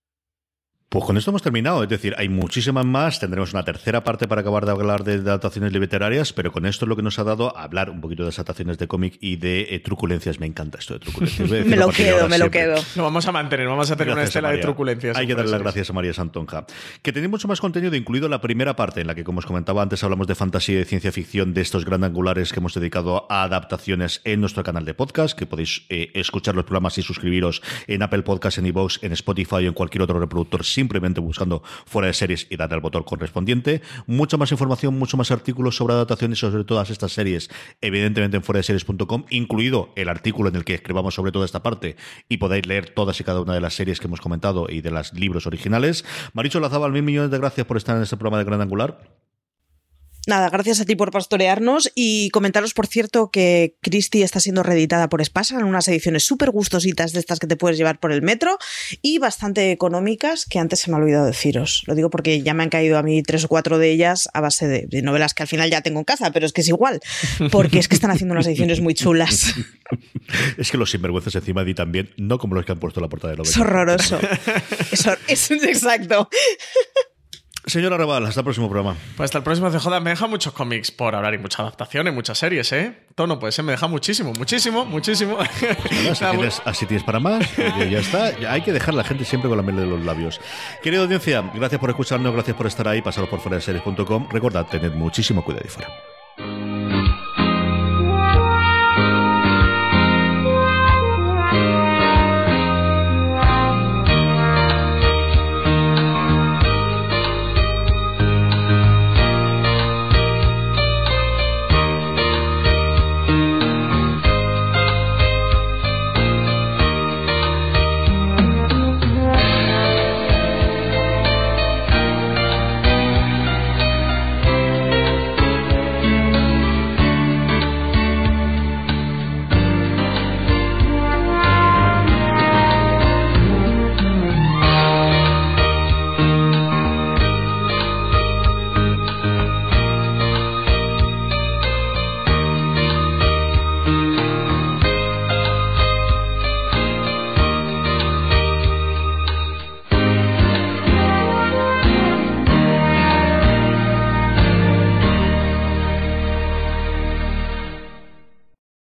Pues con esto hemos terminado, es decir, hay muchísimas más, tendremos una tercera parte para acabar de hablar de, adaptaciones literarias, pero con esto es lo que nos ha dado hablar un poquito de las adaptaciones de cómic y de eh, truculencias. Me encanta esto de truculencias. me lo quedo, me lo quedo. Lo vamos a mantener, vamos a tener una estela de truculencias. Hay que darle las gracias a María Santonja. Que tenéis mucho más contenido, incluido la primera parte, en la que, como os comentaba antes, hablamos de fantasía y de ciencia ficción, de estos grandangulares que hemos dedicado a adaptaciones en nuestro canal de podcast, que podéis eh, escuchar los programas y suscribiros en Apple Podcasts, en iVoox, en Spotify o en cualquier otro reproductor, simplemente buscando fuera de series y date al botón correspondiente. Mucha más información, mucho más artículos sobre adaptaciones sobre todas estas series, evidentemente en fuera de series.com, incluido el artículo en el que escribamos sobre toda esta parte y podáis leer todas y cada una de las series que hemos comentado y de los libros originales. Maricho Lazabal, mil millones de gracias por estar en este programa de Gran Angular. Nada, gracias a ti por pastorearnos y comentaros, por cierto, que Christie está siendo reeditada por Espasa en unas ediciones súper gustositas de estas que te puedes llevar por el metro y bastante económicas que antes se me ha olvidado deciros. Lo digo porque ya me han caído a mí tres o cuatro de ellas a base de, novelas que al final ya tengo en casa, pero es que es igual, porque es que están haciendo unas ediciones muy chulas. es que los sinvergüenzas encima di también, no como los que han puesto la portada de novela. Es horroroso. es, es exacto. Señora Arrabal, hasta el próximo programa. Pues hasta el próximo CJ. Me deja muchos cómics por hablar y muchas adaptaciones, muchas series, ¿eh? Tono, pues se me deja muchísimo, muchísimo, muchísimo. así, tienes, para más, ya está. Hay que dejar a la gente siempre con la miel de los labios. Querida audiencia, gracias por escucharnos, gracias por estar ahí. Pasaros por fuera de series.com. Recordad, tened muchísimo cuidado y fuera.